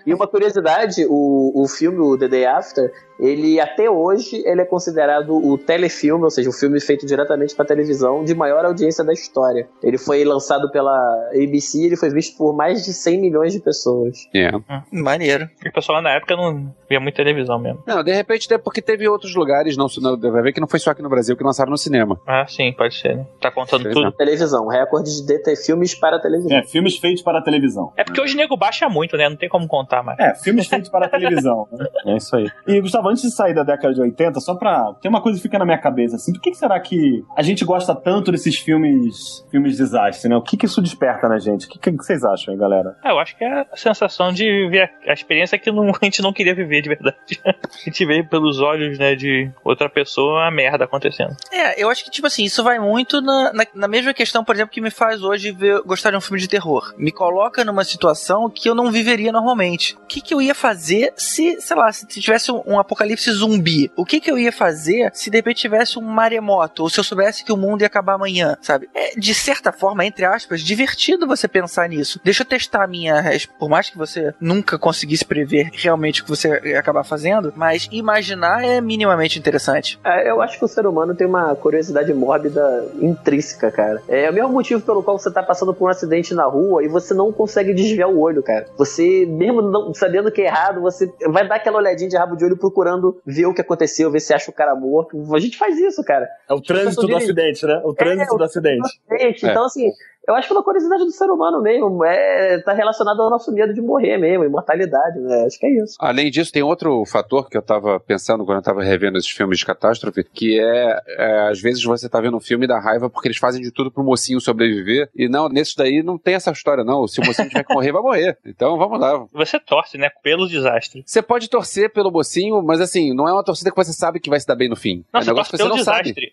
E uma curiosidade, o, o filme, o The Day After, ele até hoje ele é considerado o telefilme, ou seja, o filme feito diretamente para televisão de maior audiência da história. Ele foi lançado pela ABC e ele foi visto por mais de 100 milhões de pessoas. É. Maneiro. E o pessoal lá na época não via muito televisão mesmo. Não, de repente é porque teve outros lugares, não, não vai ver que não foi só aqui no Brasil que lançaram no cinema. Ah, sim, pode ser, né? Tá contando Pois tudo. Televisão, recorde de ter filmes para televisão. É, filmes feitos para a televisão. É porque hoje o nego baixa muito, né? Não tem como contar mais. É, filmes feitos para televisão. né? É isso aí. E, Gustavo, antes de sair da década de 80, só pra. Tem uma coisa que fica na minha cabeça, assim. Por que, que será que a gente gosta tanto desses filmes filmes de desastre, né? O que, que isso desperta na gente? O que, que vocês acham aí, galera? É, eu acho que é a sensação de viver a, a experiência que não- a gente não queria viver de verdade. a gente vê pelos olhos, né, de outra pessoa a merda acontecendo. É, eu acho que, tipo assim, isso vai muito na, na, na mesma questão, por exemplo, que me faz hoje ver, gostar de um filme de terror. Me coloca numa situação que eu não viveria normalmente. O que, que eu ia fazer se, sei lá, se tivesse um, um apocalipse zumbi? O que, que eu ia fazer se de repente tivesse um maremoto? Ou se eu soubesse que o mundo ia acabar amanhã, sabe? É, de certa forma, entre aspas, divertido você pensar nisso. Deixa eu testar a minha. Por mais que você nunca conseguisse prever realmente o que você ia acabar fazendo, mas imaginar é minimamente interessante. É, Eu acho que o ser humano tem uma curiosidade mórbida intrínseca, cara. É o mesmo motivo pelo qual você tá passando por um acidente na rua e você não consegue desviar o olho, cara. Você, mesmo não sabendo que é errado, você vai dar aquela olhadinha de rabo de olho procurando ver o que aconteceu, ver se acha o cara morto. A gente faz isso, cara. É o trânsito do acidente, né? O trânsito É, do acidente. Gente, Então, assim, eu acho que é uma curiosidade do ser humano mesmo. É, tá relacionado ao nosso medo de morrer mesmo, imortalidade, né? Acho que é isso. Além disso, tem outro fator que eu tava pensando quando eu tava revendo esses filmes de catástrofe, que é, é, às vezes você tá vendo um filme da raiva porque eles fazem de tudo pro mocinho sobreviver, e não, nesses daí não tem essa história não, se o mocinho tiver que morrer, vai morrer. Então vamos lá. Você torce, né? Pelo desastre. Você pode torcer pelo mocinho, mas assim, não é uma torcida que você sabe que vai se dar bem no fim. Não, é um negócio que você não sabe. desastre.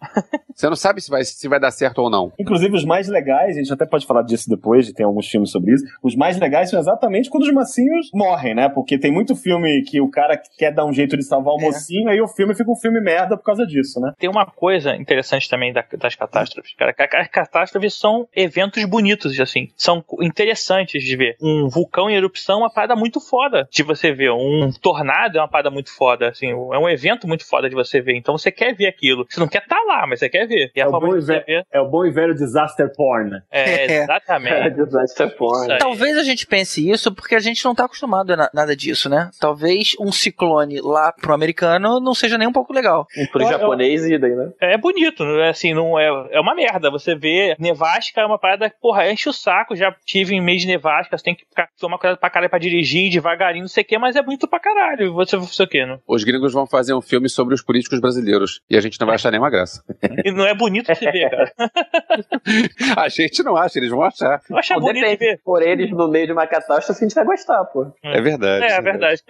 Você não sabe se vai, se vai dar certo ou não. Inclusive, os mais legais, a gente até pode falar disso depois, tem alguns filmes sobre isso. Os mais legais são exatamente quando os mocinhos morrem, né? Porque tem muito filme que o cara quer dar um jeito de salvar o É. mocinho, aí o filme fica um filme merda por causa disso, né? Tem uma coisa interessante também da- das catástrofes, cara. As catástrofes são eventos bonitos, assim. São interessantes de ver. Um vulcão em erupção é uma parada muito foda de você ver. Um tornado é uma parada muito foda, assim. É um evento muito foda de você ver. Então você quer ver aquilo. Você não quer estar lá, mas você quer ver. É o, e ver é o bom e velho disaster porn. é É. exatamente. Disaster porn. Isso aí. Talvez a gente pense isso porque a gente não tá acostumado a na- nada disso, né? Talvez um ciclone lá pro americano não seja nem um pouco legal. E pro Eu- japonês, idem, né? É bonito, não é assim, não é, é uma merda. Você vê nevasca é uma parada, porra, enche o saco. Já tive em mês de nevasca, você tem que ficar, tomar cuidado pra caralho pra dirigir devagarinho, não sei o que, mas é bonito pra caralho. E Você vai fazer o quê? Não? Os gringos vão fazer um filme sobre os políticos brasileiros e a gente não vai achar nenhuma graça. E não é bonito de se ver, cara. A gente não acha, eles vão achar. Eu acho bonito de depende. ver. Por eles no meio de uma catástrofe, a gente vai gostar, pô. É verdade. É, é verdade.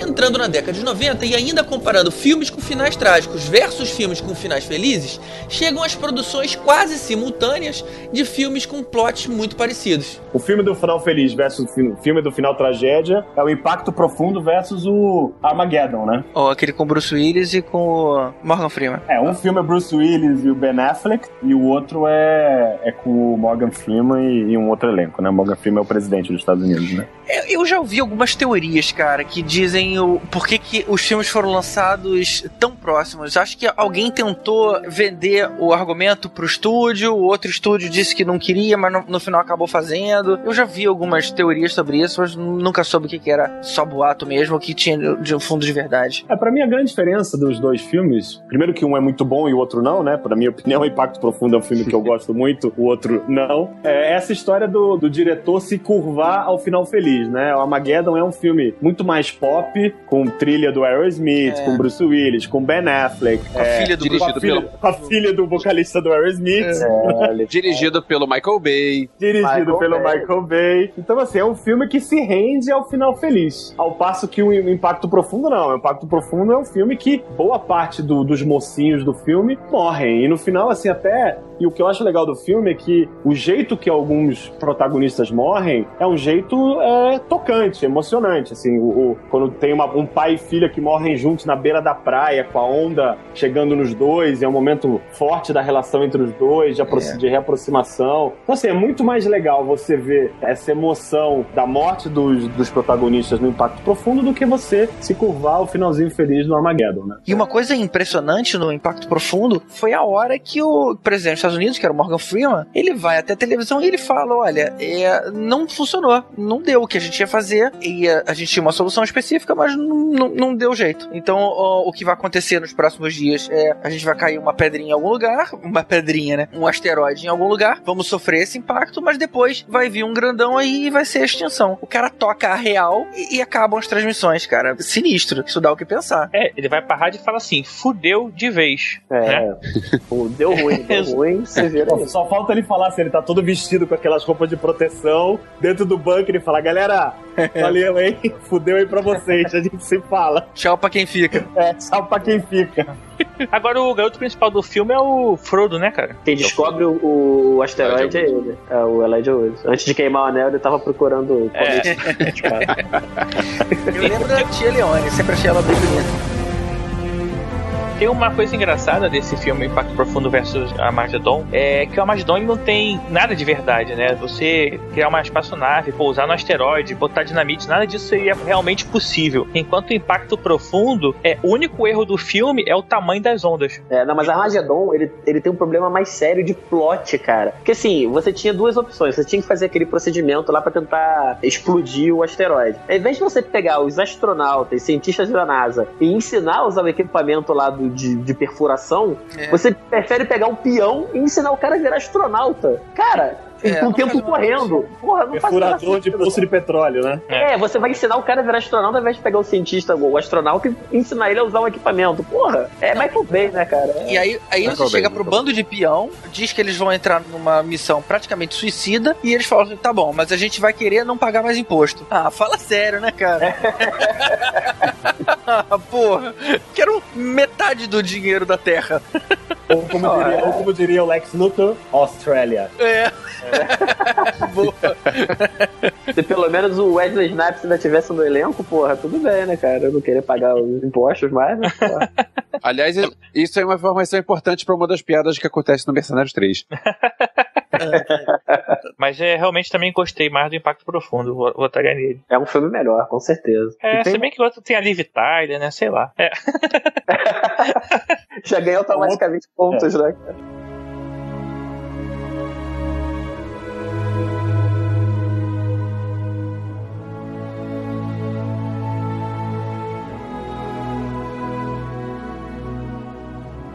Entrando na década de 90 e ainda comparando filmes com finais trágicos versus filmes com finais felizes, chegam as produções quase simultâneas de filmes com plots muito parecidos. O filme do final feliz versus o fi- filme do final tragédia é o impacto profundo versus o Armageddon, né? Ou aquele com Bruce Willis e com o Morgan Freeman. É, um filme é Bruce Willis e o Ben Affleck, e o outro é, é com o Morgan Freeman e, e um outro elenco, né? Morgan Freeman é o presidente dos Estados Unidos, né? Eu eu já ouvi algumas teorias, cara, que dizem o por que, que os filmes foram lançados tão próximos. Acho que alguém tentou vender o argumento pro estúdio, o outro estúdio disse que não queria, mas no, no final acabou fazendo. Eu já vi algumas teorias sobre isso, mas nunca soube o que, que era só boato mesmo, o que tinha de um fundo de verdade. É, pra mim a grande diferença dos dois filmes, primeiro que um é muito bom e o outro não, né? Pra minha opinião, o Impacto Profundo é um filme que eu gosto muito, o outro não. É essa história do, do diretor se curvar ao final feliz, né? O Armageddon é um filme muito mais pop, com trilha do Aerosmith, É. com Bruce Willis, com Ben Affleck. Com a é, filha do com a dirigido filha, pelo- com a filha do vocalista do Aerosmith. É, Dirigido pelo Michael Bay. Dirigido Michael pelo Bay. Michael Bay. Então, assim, é um filme que se rende ao final feliz. Ao passo que o Impacto Profundo não. O Impacto Profundo é um filme que boa parte do- dos mocinhos do filme morrem. E no final, assim, até. E o que eu acho legal do filme é que o jeito que alguns protagonistas morrem é um jeito é, tocante, emocionante. Assim, o, o- quando tem uma- um pai e filha que morrem juntos na beira da praia, com a onda chegando nos dois, é um momento forte da relação entre os dois, de, É. de reaproximação. Então, assim, é muito mais legal você ver essa emoção da morte dos, dos protagonistas no Impacto Profundo do que você se curvar ao finalzinho feliz do Armageddon, né? E uma coisa impressionante no Impacto Profundo foi a hora que o presidente dos Estados Unidos, que era o Morgan Freeman, ele vai até a televisão e ele fala: olha, é, não funcionou, não deu o que a gente ia fazer, e a, a gente tinha uma solução específica, mas não, não, não deu jeito. Então, ó, o que vai acontecer nos próximos dias é a gente vai cair uma pedrinha em algum lugar, uma pedrinha, né? Um asteroide em algum lugar, vamos sofrer esse impacto, mas depois vai vir um grandão aí e vai ser a extinção. O cara toca a real e, e acabam as transmissões, cara. Sinistro. Isso dá o que pensar. É, ele vai pra rádio e fala assim: fudeu de vez. É. Deu ruim, deu ruim, você vira Só- falta ele falar assim, ele tá todo vestido com aquelas roupas de proteção, dentro do bunker, e fala, galera, valeu, hein? Fudeu aí pra vocês, a gente se fala. Tchau pra quem fica. É, só pra quem fica. Agora, o garoto principal do filme é o Frodo, né, cara? Quem descobre o, o asteroide é ele. É o Elijah Wood. Antes de queimar o anel, ele tava procurando É. comer. Eu lembro da tia Leone, sempre achei ela bem bonita. Tem uma coisa engraçada desse filme Impacto Profundo versus Armagedon, é que o Armagedon ele não tem nada de verdade, né? Você criar uma espaçonave, pousar no asteroide, botar dinamite, nada disso seria realmente possível. Enquanto o Impacto Profundo, é o único erro do filme é o tamanho das ondas. É, não, mas Armagedon, ele, ele tem um problema mais sério de plot, cara. Porque assim, você tinha duas opções. Você tinha que fazer aquele procedimento lá para tentar explodir o asteroide. Ao invés de você pegar os astronautas, cientistas da NASA e ensinar a usar o equipamento lá do, de, de perfuração, É. você prefere pegar um peão e ensinar o cara a virar astronauta. Cara, É, com o tempo o correndo. Porra, não o Perfurador de poço de petróleo, né? É, você vai ensinar o cara a virar astronauta ao invés de pegar o cientista, o astronauta, e ensinar ele a usar um equipamento. Porra, é Michael Bay, né, cara? É. E aí, aí Michael você chega pro bando de peão, diz que eles vão entrar numa missão praticamente suicida, e eles falam assim: tá bom, mas a gente vai querer não pagar mais imposto. Ah, fala sério, né, cara? ah, porra, quero metade do dinheiro da Terra. Ou como, diria, ou como diria o Lex Luthor, Austrália. É. Boa. Se pelo menos o Wesley Snipes ainda tivesse no elenco, porra, tudo bem, né, cara? Eu não querer pagar os impostos mais, mas, porra. Aliás, isso é uma informação importante pra uma das piadas que acontece no Mercenários 3. Mas é, realmente também gostei mais do Impacto Profundo, vou votaria nele. É um filme melhor, com certeza. É, tem- se bem que o outro tem a Liv Tyler, né? Sei lá. É. Já ganhou automaticamente pontos, né?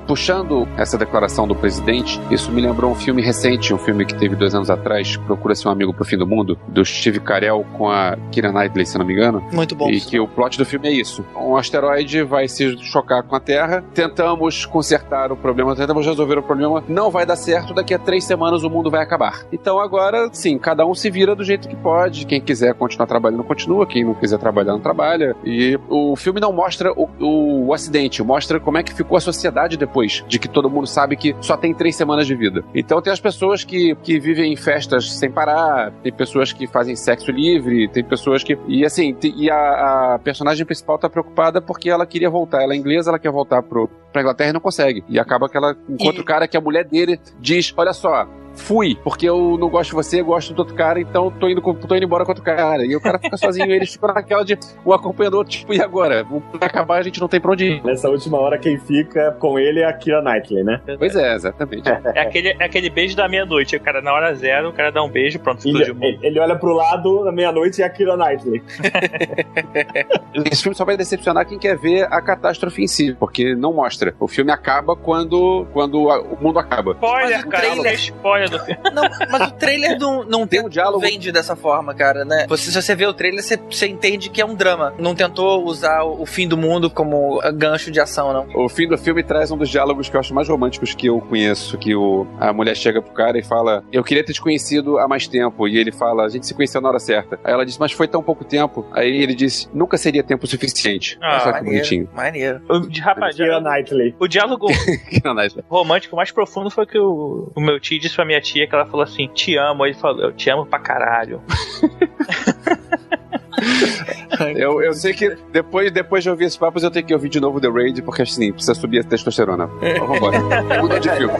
Puxando essa declaração do presidente, isso me lembrou um filme recente, um filme que teve dois anos atrás, Procura-se um Amigo pro Fim do Mundo, do Steve Carell com a Kira Knightley, se não me engano. Muito bom. E que o plot do filme é isso. Um asteroide vai se chocar com a Terra. Tentamos consertar o problema, tentamos resolver o problema. Não vai dar certo. Daqui a três semanas o mundo vai acabar. Então agora, sim, cada um se vira do jeito que pode. Quem quiser continuar trabalhando, continua. Quem não quiser trabalhar, não trabalha. E o filme não mostra o, o, o acidente, mostra como é que ficou a sociedade depois de que todo mundo sabe que só tem três semanas de vida. Então tem as pessoas que, que vivem em festas sem parar, tem pessoas que fazem sexo livre, tem pessoas que. E assim, e a, a personagem principal tá preocupada porque ela queria voltar. Ela é inglesa, ela quer voltar pro, pra Inglaterra e não consegue. E acaba que ela encontra E- o cara que a mulher dele diz: Olha só. Fui, porque eu não gosto de você, eu gosto do outro cara, então tô indo, com- tô indo embora com outro cara. E o cara fica sozinho, e eles ficam naquela de o acompanhador, tipo, e agora? Vai acabar, a gente não tem pra onde ir. Nessa última hora, quem fica com ele é a Kira Knightley, né? Pois é, exatamente. É aquele, é aquele beijo da meia-noite. O cara, na hora zero, o cara dá um beijo, pronto, Ele, explodiu ele- ele olha pro lado na meia-noite e é a Kira Knightley. Esse filme só vai decepcionar quem quer ver a catástrofe em si, porque não mostra. O filme acaba quando, quando a- o mundo acaba. Spoiler, Mas o cara. Trailer- do filme. Não, mas o trailer não, não Tem um diálogo. vende dessa forma, cara, né? Você, se você vê o trailer, você, você entende que é um drama. Não tentou usar o, o fim do mundo como gancho de ação, não. O fim do filme traz um dos diálogos que eu acho mais românticos que eu conheço, que o, a mulher chega pro cara e fala, eu queria ter te conhecido há mais tempo, e ele fala, a gente se conheceu na hora certa. Aí ela diz, mas foi tão pouco tempo. Aí ele disse, nunca seria tempo suficiente. Ah, só que bonitinho. Maneiro. O, de, rapaz, Kira Knightley. o diálogo romântico mais profundo foi que o, o meu tio disse pra minha tia que ela falou assim: Te amo. Aí ele falou: Eu te amo pra caralho. Eu, eu sei que depois, depois de ouvir esses papos eu tenho que ouvir de novo The Raid, porque assim, precisa subir a testosterona. Então, vambora. Muda de filme.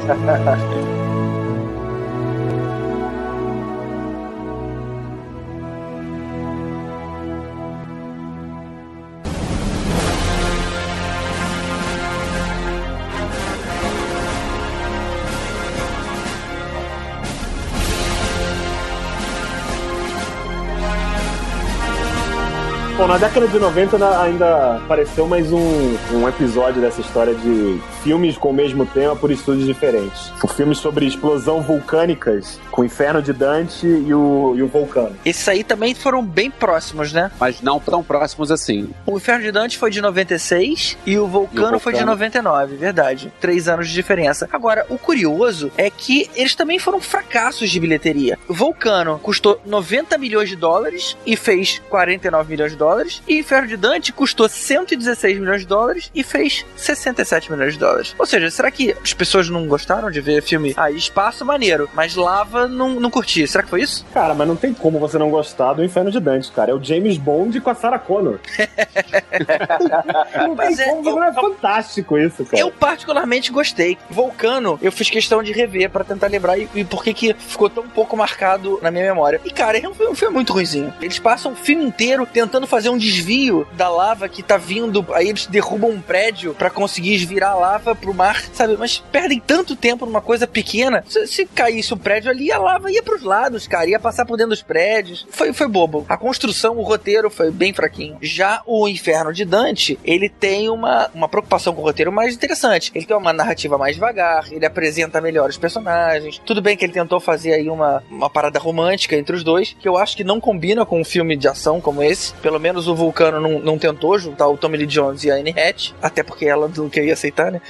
Na década de 90 na- ainda apareceu mais um, um episódio dessa história de filmes com o mesmo tema por estúdios diferentes. O filme sobre explosão vulcânicas, com o Inferno de Dante e o, e o Vulcano. Esses aí também foram bem próximos, né? Mas não tão próximos assim. O Inferno de Dante foi de 96 e o Vulcano, E o foi de Vulcano? 99, verdade. Três anos de diferença. Agora, o curioso é que eles também foram fracassos de bilheteria. O Vulcano custou 90 milhões de dólares e fez 49 milhões de dólares. Dólares. E Inferno de Dante custou 116 milhões de dólares e fez 67 milhões de dólares. Ou seja, será que as pessoas não gostaram de ver filme? Ah, espaço maneiro, mas lava não, não curti. Será que foi isso? Cara, mas não tem como você não gostar do Inferno de Dante, cara. É o James Bond com a Sarah Connor. não Mas tem é, como, eu- é fantástico isso, cara. Eu particularmente gostei. Vulcano, eu fiz questão de rever pra tentar lembrar e, e por que que ficou tão pouco marcado na minha memória. E cara, é um filme, um filme muito ruimzinho. Eles passam o filme inteiro tentando fazer um desvio da lava que tá vindo, aí eles derrubam um prédio pra conseguir virar a lava pro mar, sabe? Mas perdem tanto tempo numa coisa pequena. Se, se caísse o prédio ali, a lava ia pros lados, cara, ia passar por dentro dos prédios. Foi, foi bobo. A construção, o roteiro foi bem fraquinho. Já o Inferno de Dante, ele tem uma, uma preocupação com o roteiro mais interessante. Ele tem uma narrativa mais devagar, ele apresenta melhor os personagens. Tudo bem que ele tentou fazer aí uma, uma parada romântica entre os dois, que eu acho que não combina com um filme de ação como esse. Pelo menos o Vulcano não, não tentou juntar o Tommy Lee Jones e a Anne Hatch, até porque ela não queria aceitar, né?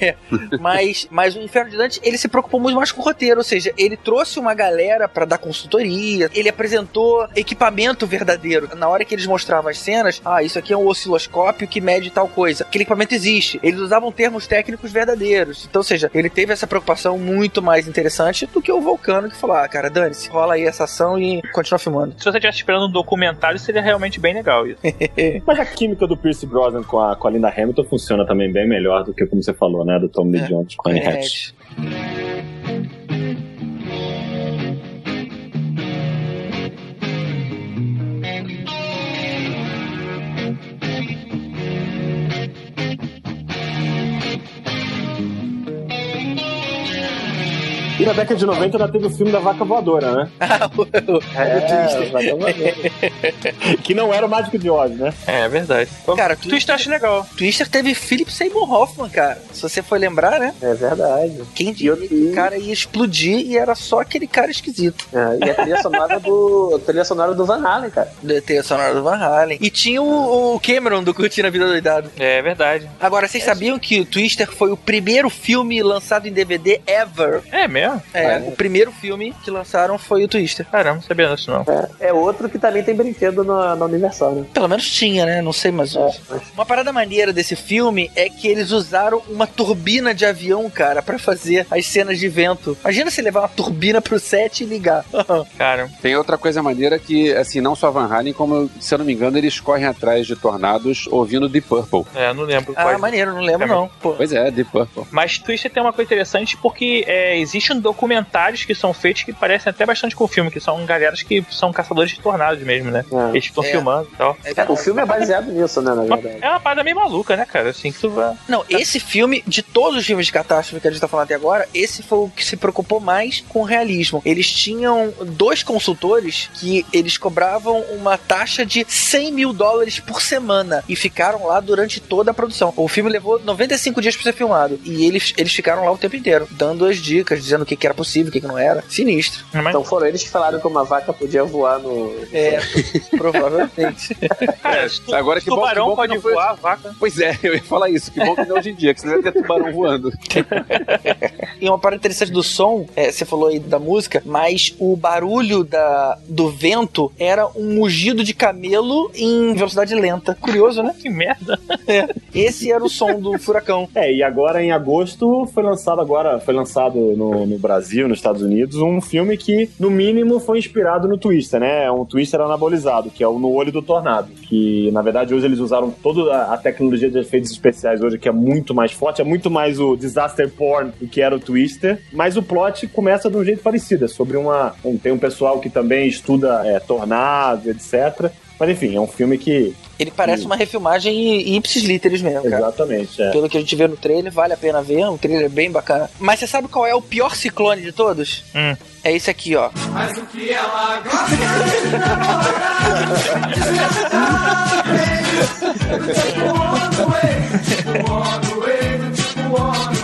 É, mas, mas o Inferno de Dante, ele se preocupou muito mais com o roteiro, ou seja, ele trouxe uma galera pra dar consultoria, ele apresentou equipamento verdadeiro. Na hora que eles mostravam as cenas, ah, isso aqui é um osciloscópio que mede tal coisa. Aquele equipamento existe. Eles usavam termos técnicos verdadeiros. Então, ou seja, ele teve essa preocupação muito mais interessante do que o Vulcano que falou, ah, cara, dane-se, rola aí essa ação e continua filmando. Se você estivesse esperando um documentário, seria realmente bem legal isso. Mas a química do Pierce Brosnan com a, com a Linda Hamilton funciona também bem melhor do que, como você falou, né? Do Tom Lee É. Jones com a Anne Hatch. E na década de 90 ainda teve o filme da Vaca Voadora, né? Ah, É, o Twister. Vaca Voadora. que não era o Mágico de Oz, né? É, verdade. Cara, o Twister eu acho legal. Twister teve Philip Seymour Hoffman, cara. Se você for lembrar, né? É verdade. Quem diria que o cara ia explodir e era só aquele cara esquisito. É, e a trilha sonora do. a trilha sonora do Van Halen, cara. Da trilha sonora do Van Halen. E tinha o, o Cameron do Curtindo a Vida Doidado. É verdade. Agora, vocês sabiam que o Twister foi o primeiro filme lançado em DVD ever? É mesmo? É, o primeiro filme que lançaram foi o Twister. Caramba, não sabia disso não. É, é outro que também tem brinquedo na, na Universal, né? Pelo menos tinha, né? Não sei mais hoje. Uma parada maneira desse filme é que eles usaram uma turbina de avião, cara, pra fazer as cenas de vento. Imagina você levar uma turbina pro set e ligar. Cara, Tem outra coisa maneira que, assim, não só Van Halen, como, se eu não me engano, eles correm atrás de tornados ouvindo Deep Purple. é, não lembro. ah, maneiro, não lembro não. Pô. Pois é, Deep Purple. Mas Twister tem uma coisa interessante porque é, existem documentários que são feitos que parecem até bastante com o filme, que são galeras que são caçadores de tornados mesmo, né? É. Eles ficam É. filmando e tal. É o filme é baseado nisso, né, na verdade. É uma parada meio maluca, né, cara? Assim que tu vai. Não, esse filme, de todos os filmes de catástrofe que a gente tá falando até agora, esse foi o que se preocupou mais com o realismo. Eles tinham dois consultores que eles cobravam uma taxa de 100 mil dólares por semana e ficaram lá durante toda a produção. O filme levou 95 dias pra ser filmado e eles, eles ficaram lá o tempo inteiro, dando as dicas, dizendo o que, que era possível, o que, que não era. Sinistro. Mas, Então foram eles que falaram que uma vaca podia voar no. É, provavelmente. cara, tu- Agora que bom- tubarão que bom que pode não foi- voar, vaca. Pois é, eu ia falar isso. Que bom que não é hoje em dia, que senão ia ter tubarão voando. E uma parada interessante do som, é, você falou aí da música, mas o barulho da, do vento era um mugido de camelo em velocidade lenta. Curioso, né? Que merda. Esse era o som do furacão. É, e agora em agosto foi lançado agora, foi lançado no, no Brasil, nos Estados Unidos, um filme que, no mínimo, foi inspirado no Twister, né? É um Twister anabolizado, que é o No Olho do Tornado. Que, na verdade, hoje eles usaram toda a, tecnologia de efeitos especiais hoje, que é muito mais forte, é muito mais o disaster porn do que era o Twister, mas o plot começa de um jeito parecido. É sobre uma. um- tem um pessoal que também estuda é, tornados, etc. Mas enfim, é um filme que. Ele parece uma refilmagem em ipsis literis mesmo, cara. Exatamente, é. Pelo que a gente vê no trailer, vale a pena ver. Um trailer bem bacana. Mas você sabe qual é o pior ciclone de todos? Hum. É esse aqui, ó.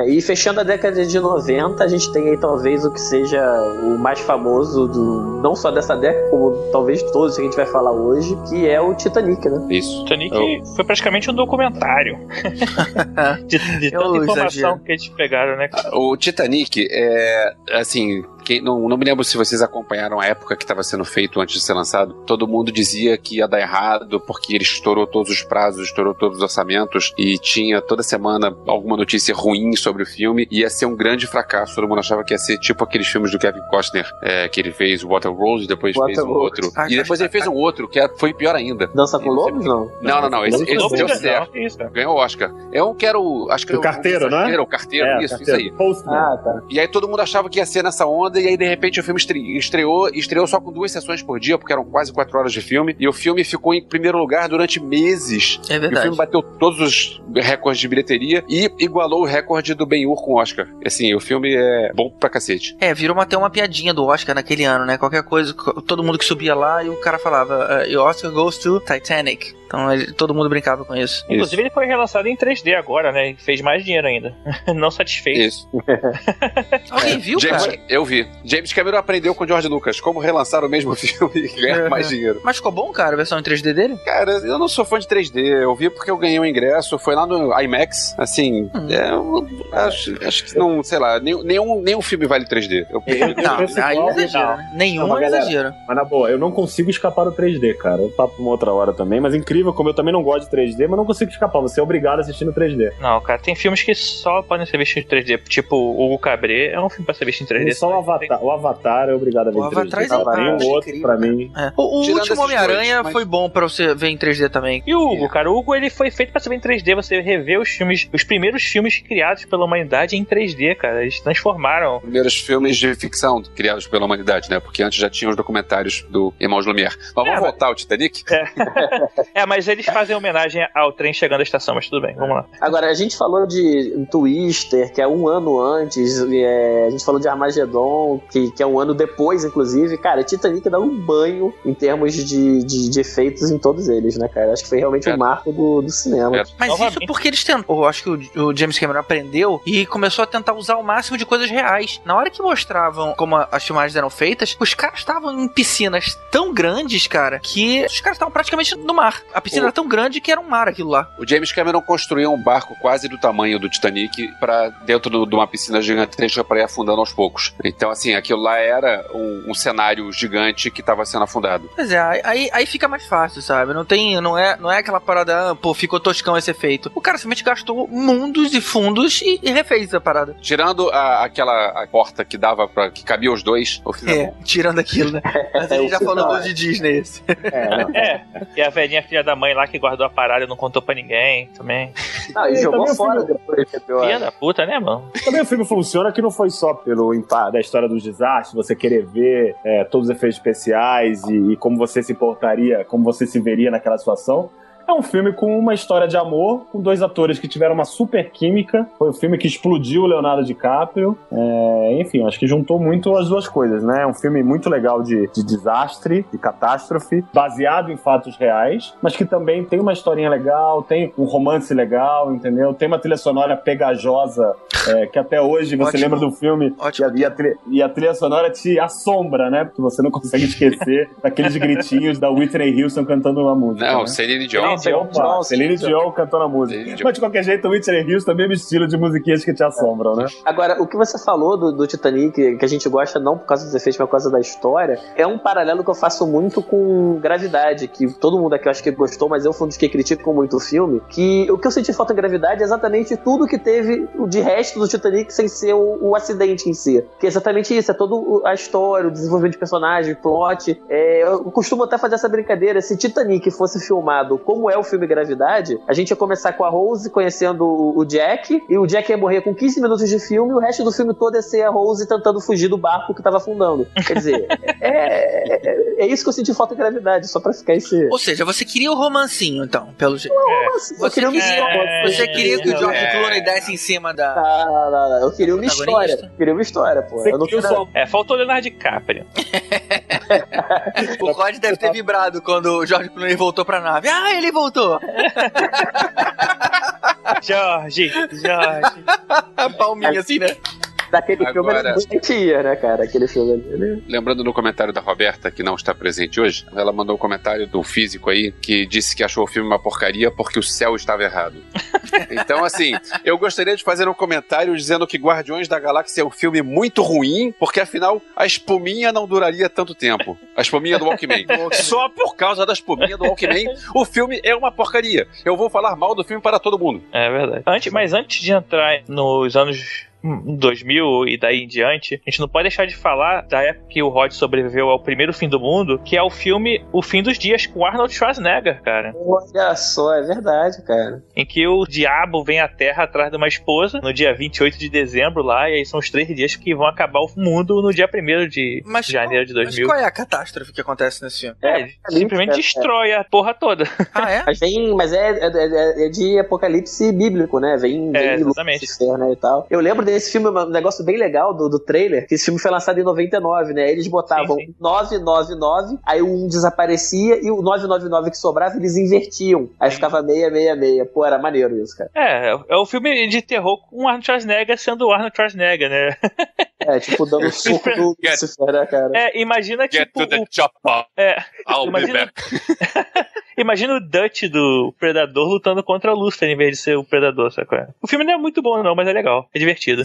É, e fechando a década de 90, a gente tem aí talvez o que seja o mais famoso do não só dessa década, como talvez todos que a gente vai falar hoje, que é o Titanic, né? Isso. Titanic foi praticamente um documentário. de de Eu tanta informação exagero. que eles pegaram, né? O Titanic é, assim, quem, não, não me lembro se vocês acompanharam a época que estava sendo feito antes de ser lançado. Todo mundo dizia que ia dar errado porque ele estourou todos os prazos, estourou todos os orçamentos e tinha toda semana alguma notícia ruim sobre o filme. Ia ser um grande fracasso. Todo mundo achava que ia ser tipo aqueles filmes do Kevin Costner, é, que ele fez o Water Rose, depois fez um Waterworld. outro. Ah, e depois ele fez um outro que era- foi pior ainda. Dança com lobos, não? Não, não, não. Esse, esse deu de- certo. não, isso, cara. Ganhou o Oscar. É um que era o. Acho que O era carteiro, né? carteiro, O carteiro, É, isso, carteiro. isso aí. Ah, tá. E aí todo mundo achava que ia ser nessa onda, e aí de repente o filme estre- estreou, estreou só com duas sessões por dia, porque eram quase quatro horas de filme, e o filme ficou em primeiro lugar durante meses. É E o verdade. filme bateu todos os recordes de bilheteria e igualou o recorde do Ben-Hur com o Oscar. Assim, o filme é bom pra cacete. É, virou até uma piadinha do Oscar naquele ano, né? Qualquer coisa, co- todo mundo que subia lá e o cara falava, uh, Oscar goes to Titanic. Então ele- todo mundo brincava com isso. Inclusive, ele foi relançado em 3D agora, né? E fez mais dinheiro ainda. Não satisfeito. Isso. Alguém viu, James, cara? eu vi. James Cameron aprendeu com George Lucas como relançar o mesmo filme e ganhar mais dinheiro. Mas ficou bom, cara, a versão em 3D dele? Cara, eu não sou fã de 3D. Eu vi porque eu ganhei um ingresso. Foi lá no IMAX. Assim, Hum. é, eu acho, acho que não, sei lá, nenhum, nenhum, filme vale 3D. Eu, Eu- eu Não, aí igual- exagera, não. né? Nenhum Não, é mas galera, exagero. Mas na boa, eu não consigo escapar do 3D, cara. Eu papo uma outra hora também, mas incrível como eu também não gosto de 3D, mas não consigo escapar. Você é obrigado a assistir no 3D. Não, cara, tem filmes que só podem ser vistos em 3D. Tipo, o Hugo Cabré é um filme pra ser visto em 3D. E só Avatar, o Avatar é obrigado a ver O em 3D. Avatar é e um incrível, outro, pra mim. É. O, o último Homem-Aranha mas- foi bom pra você ver em 3D também. E o Hugo, cara, o Hugo ele foi feito pra ser em 3D. Você rever os filmes, os primeiros filmes criados pela humanidade em 3D, cara. Eles transformaram. primeiros filmes de ficção criados pela humanidade, né? Porque antes já tinha os documentários do Irmãos Lumière. Mas vamos É, mas- voltar ao Titanic? É, mas eles fazem homenagem ao trem chegando à estação, mas tudo bem, vamos lá. Agora, a gente falou de Twister, que é um ano antes, e, é, a gente falou de Armagedon, que, que é um ano depois, inclusive. Cara, Titanic dá um banho em termos de, de, de efeitos em todos eles, né, cara? Acho que foi realmente É. um marco do, do cinema. É. Mas Novamente. isso porque eles tentam. Eu acho que o, o James Cameron aprendeu e começou a tentar usar o máximo de coisas reais. Na hora que mostravam como a- as filmagens eram feitas, os caras estavam em piscinas tão grandes, cara, que os caras estavam praticamente no mar. A piscina O- era tão grande que era um mar aquilo lá. O James Cameron construiu um barco quase do tamanho do Titanic para dentro do- de uma piscina gigantesca para ir afundando aos poucos. Então, assim, aquilo lá era um, um cenário gigante que estava sendo afundado. Pois é, aí, aí fica mais fácil, sabe? Não tem, não é, não é aquela parada, ah, pô, ficou toscão esse efeito. O cara simplesmente gastou mundos e fundos e, e refez a parada. Tirando a- aquela a porta que dava para que cabia os dois, o é É, tirando aquilo, né? Mas a É, gente o já falou é. de Disney esse. É. É, e a velhinha filha da mãe lá que guardou a parada e não contou pra ninguém também. Não, e E jogou fora filme- depois, é. Filha da puta, né, mano? Também o filme funciona que não foi só pelo impacto da história dos desastres, você querer ver é, todos os efeitos especiais e, e como você se portaria, como você se veria naquela situação. É um filme com uma história de amor, com dois atores que tiveram uma super química. Foi um filme que explodiu o Leonardo DiCaprio. É, enfim, acho que juntou muito as duas coisas, né? É um filme muito legal de, de desastre, de catástrofe, baseado em fatos reais, mas que também tem uma historinha legal, tem um romance legal, entendeu? Tem uma trilha sonora pegajosa, é, que até hoje você Ótimo. lembra do filme Ótimo. e a, e e a trilha sonora te assombra, né? Porque você não consegue esquecer daqueles gritinhos da Whitney Houston cantando uma música. Não, né? Celine Dion. Opa, Celine Dion cantando a música. Celine Dion. Mas de qualquer jeito, o Whitney Houston é o mesmo estilo de musiquinhas que te assombram, né? Agora, o que você falou do, do Titanic, que a gente gosta não por causa dos efeitos, mas por causa da história, é um paralelo que eu faço muito com Gravidade, que todo mundo aqui eu acho que gostou, mas eu fui um dos que criticam muito o filme, que o que eu senti falta em Gravidade é exatamente tudo que teve de resto do Titanic sem ser o, o acidente em si. Que é exatamente isso, é toda a história, o desenvolvimento de personagem, o plot. É, eu costumo até fazer essa brincadeira, se Titanic fosse filmado como é o filme Gravidade, a gente ia começar com a Rose conhecendo o o Jack, e o Jack ia morrer com 15 minutos de filme, e o resto do filme todo ia ser a Rose tentando fugir do barco que tava afundando. Quer dizer, é, é, é isso que eu senti falta em Gravidade, só pra ficar esse... Ou seja, você queria o romancinho, então, pelo jeito. Nossa, eu Você queria uma queria- história. Você queria que o George É. Clooney desse em cima da. Ah, não, não, eu queria uma história. Eu queria uma história, pô. Você Eu não queria só- É, faltou Leonardo DiCaprio. O Rod deve ter vibrado quando o George Clooney voltou pra nave. Ah, ele voltou! Jorge, Jorge. A palminha assim, né? Daquele filme Agora- ele doentia, né, cara? Aquele filme ali. Ele... Lembrando no comentário da Roberta, que não está presente hoje, ela mandou um comentário do físico aí, que disse que achou o filme uma porcaria porque o céu estava errado. Então, assim, eu gostaria de fazer um comentário dizendo que Guardiões da Galáxia é um filme muito ruim, porque afinal a espuminha não duraria tanto tempo. A espuminha do Walkman. Só por causa da espuminha do Walkman, o filme é uma porcaria. Eu vou falar mal do filme para todo mundo. É verdade. Antes, mas antes de entrar nos anos 2000 e daí em diante, a gente não pode deixar de falar da época que o Rod sobreviveu ao primeiro fim do mundo, que é o filme O Fim dos Dias com Arnold Schwarzenegger, cara. Olha só, é verdade, cara. Em que o diabo vem à Terra atrás de uma esposa no dia 28 de dezembro lá, e aí são os três dias que vão acabar o mundo no dia 1 de Mas janeiro de Mas 2000. qual é a catástrofe que acontece nesse filme? É, ele simplesmente destrói a porra toda. Ah, é? Mas vem, mas é, é, é- é de apocalipse bíblico, né? Vem, É, vem exatamente. Lúcifer, né, e tal. Eu lembro desse filme, um negócio bem legal do, do trailer, que esse filme foi lançado em 99, né? Eles botavam Sim, sim. 999, aí o 1 desaparecia e o 999 que sobrava eles invertiam. Aí Sim. ficava 666. Pô, era maneiro isso, cara. É, é o filme de terror com o Arnold Schwarzenegger sendo o Arnold Schwarzenegger, né? É, tipo, dando um soco do Get- Lucifer, né, cara? É, imagina Get tipo to the o chopper. É, I'll be Imagina- back. imagina o Dutch do Predador lutando contra o Lucifer em vez de ser o Predador, sabe é? O filme não é muito bom não, mas é legal, é divertido.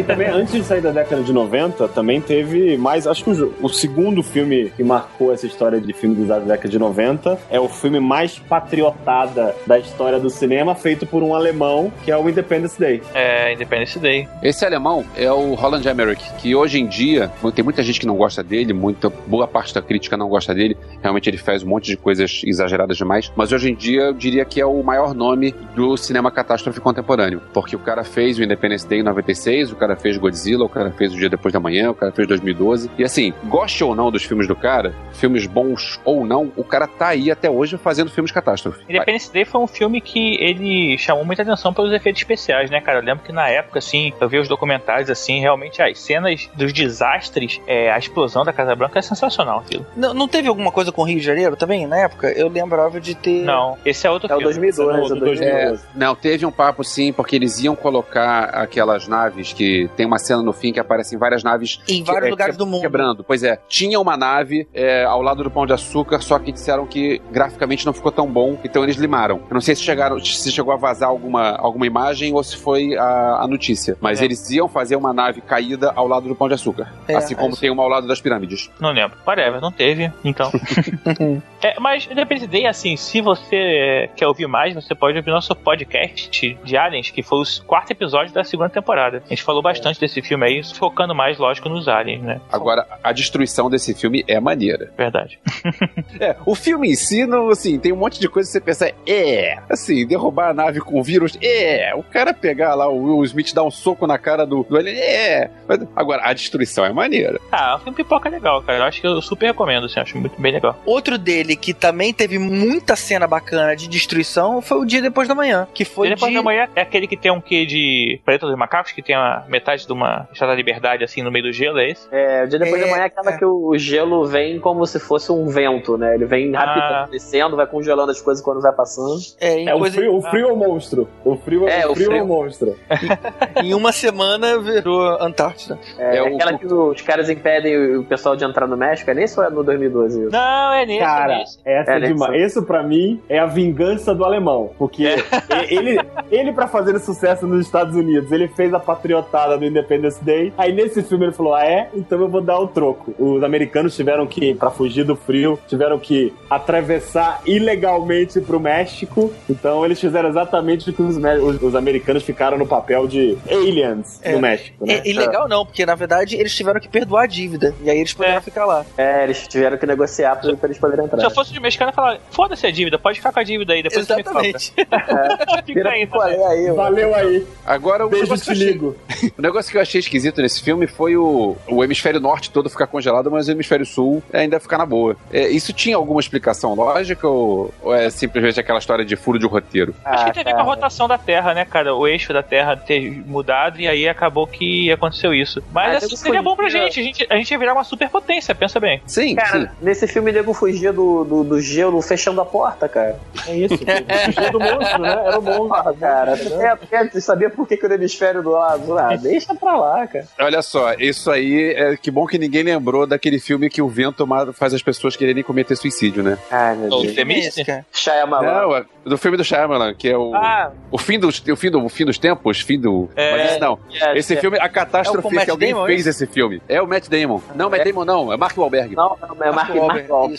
E também, antes de sair da década de 90, também teve mais. Acho que o, o segundo filme que marcou essa história de filme da década de 90 é o filme mais patriotada da história do cinema, feito por um alemão, que é o Independence Day. É, Independence Day. Esse alemão é o Roland Emmerich, que hoje em dia tem muita gente que não gosta dele, muita boa parte da crítica não gosta dele. Realmente ele faz um monte de coisas exageradas demais, mas hoje em dia eu diria que é o maior nome do cinema catástrofe contemporâneo, porque o cara fez o Independence Day em 96, o cara fez Godzilla, o cara fez o Dia Depois da Manhã, o cara fez 2012. E assim, goste ou não dos filmes do cara, filmes bons ou não, o cara tá aí até hoje fazendo filmes catástrofe. Independence Day foi um filme que ele chamou muita atenção pelos efeitos especiais, né, cara? Eu lembro que na época, assim, eu vi os documentários, assim, realmente as cenas dos desastres, é, a explosão da Casa Branca é sensacional, aquilo. Não, não teve alguma coisa com o Rio de Janeiro também, na época? Eu lembrava de ter. Não, esse é outro É filme. 2002, No- é o no 2002. 2012. Não, teve um papo sim, porque eles iam colocar aquelas naves que tem uma cena no fim que aparecem várias naves Em vários que- lugares que- do mundo. quebrando. Pois é, tinha uma nave é, ao lado do Pão de Açúcar, só que disseram que graficamente não ficou tão bom, então eles limaram. Eu não sei se chegaram, se chegou a vazar alguma, alguma imagem ou se foi a, a notícia, mas É. eles iam fazer uma nave caída ao lado do Pão de Açúcar, É, assim como acho- tem uma ao lado das pirâmides. Não lembro. Whatever, não teve, então. é, mas Independence Day, assim, se você é, quer ouvir mais, você pode ouvir nosso podcast de Aliens, que foi o quarto episódio da segunda temporada. A gente falou bastante desse filme aí, focando mais, lógico, nos aliens, né? Agora, a destruição desse filme é maneira. Verdade. É, o filme em si, não, assim, tem um monte de coisa que você pensa, é, assim, derrubar a nave com vírus, é, o cara pegar lá, o Will Smith dar um soco na cara do, do alien, é. Mas, agora, a destruição é maneira. Ah, o filme pipoca é legal, cara. Eu acho que eu super recomendo, assim, acho muito bem legal. Outro dele que também teve muita cena bacana de destruição foi o Dia Depois da Manhã, que foi E depois de... da manhã é aquele que tem um quê de Planeta dos Macacos, que tem a metade de uma Estátua da Liberdade, assim, no meio do gelo, é esse? É, o dia depois É, da manhã é aquela é. que o gelo vem como se fosse um vento, né? Ele vem Ah. rapidamente descendo, vai congelando as coisas quando vai passando. É, É o frio, o frio é o monstro. O frio é, É, o o frio, é frio. o monstro. em uma semana virou Antártida. É, É o- aquela que os caras impedem o pessoal de entrar no México, é nesse ou é no 2012 isso? Não, é nesse, é Cara, essa É, é, demais. Isso pra mim é a vingança do alemão. Porque ele, ele para fazer sucesso nos Estados Unidos, ele fez a patriotada do Independence Day. Aí nesse filme ele falou: Ah, é? Então eu vou dar o troco. Os americanos tiveram que, pra fugir do frio, tiveram que atravessar ilegalmente pro México. Então eles fizeram exatamente o que os, os- os americanos ficaram no papel de aliens É. no México, né? É, e legal não, porque na verdade eles tiveram que perdoar a dívida. E aí eles puderam É. ficar lá. É, eles tiveram que negociar pra, pra eles poderem entrar. Se eu fosse de mexicano, eu falava, foda-se a dívida, pode ficar com a dívida aí, depois você me cobra. Exatamente. Fica aí, tá? Valeu aí. Agora, o Beijo, te ligo. O negócio que eu achei esquisito nesse filme foi o, o hemisfério norte todo ficar congelado, mas o hemisfério sul ainda ficar na boa. É, isso tinha alguma explicação lógica ou, ou é simplesmente aquela história de furo de roteiro? Acho que Ah, tem a ver com a cara. rotação da Terra, né, cara? O eixo da Terra ter mudado e aí acabou que aconteceu isso. Mas Ah, assim, seria bom pra gente. A, gente. a gente ia virar uma superpotência, pensa bem. Sim, sim. Cara, nesse filme o nego fugia do, do, do gelo fechando a porta, cara. É isso. Fugia do monstro, né? Era o monstro. Porra, cara. É, é, sabia por que, que o hemisfério do lado? Ah, deixa pra lá, cara. Olha só, isso aí, é, que bom que ninguém lembrou daquele filme que o vento faz as pessoas quererem cometer suicídio, né? Ai, meu Deus. Cara. Shyamalan. Não, é do filme do Shyamalan, que é o, Ah, o, fim dos, o, fim do, o fim dos tempos, fim do... É. Mas esse não, É, esse é- filme, a É o catástrofe Matt que alguém Damon, fez esse? esse filme. É o Matt Damon. Não, Matt É. Damon não, é Mark Wahlberg. Não, não, é Mark, Mark Wahlberg.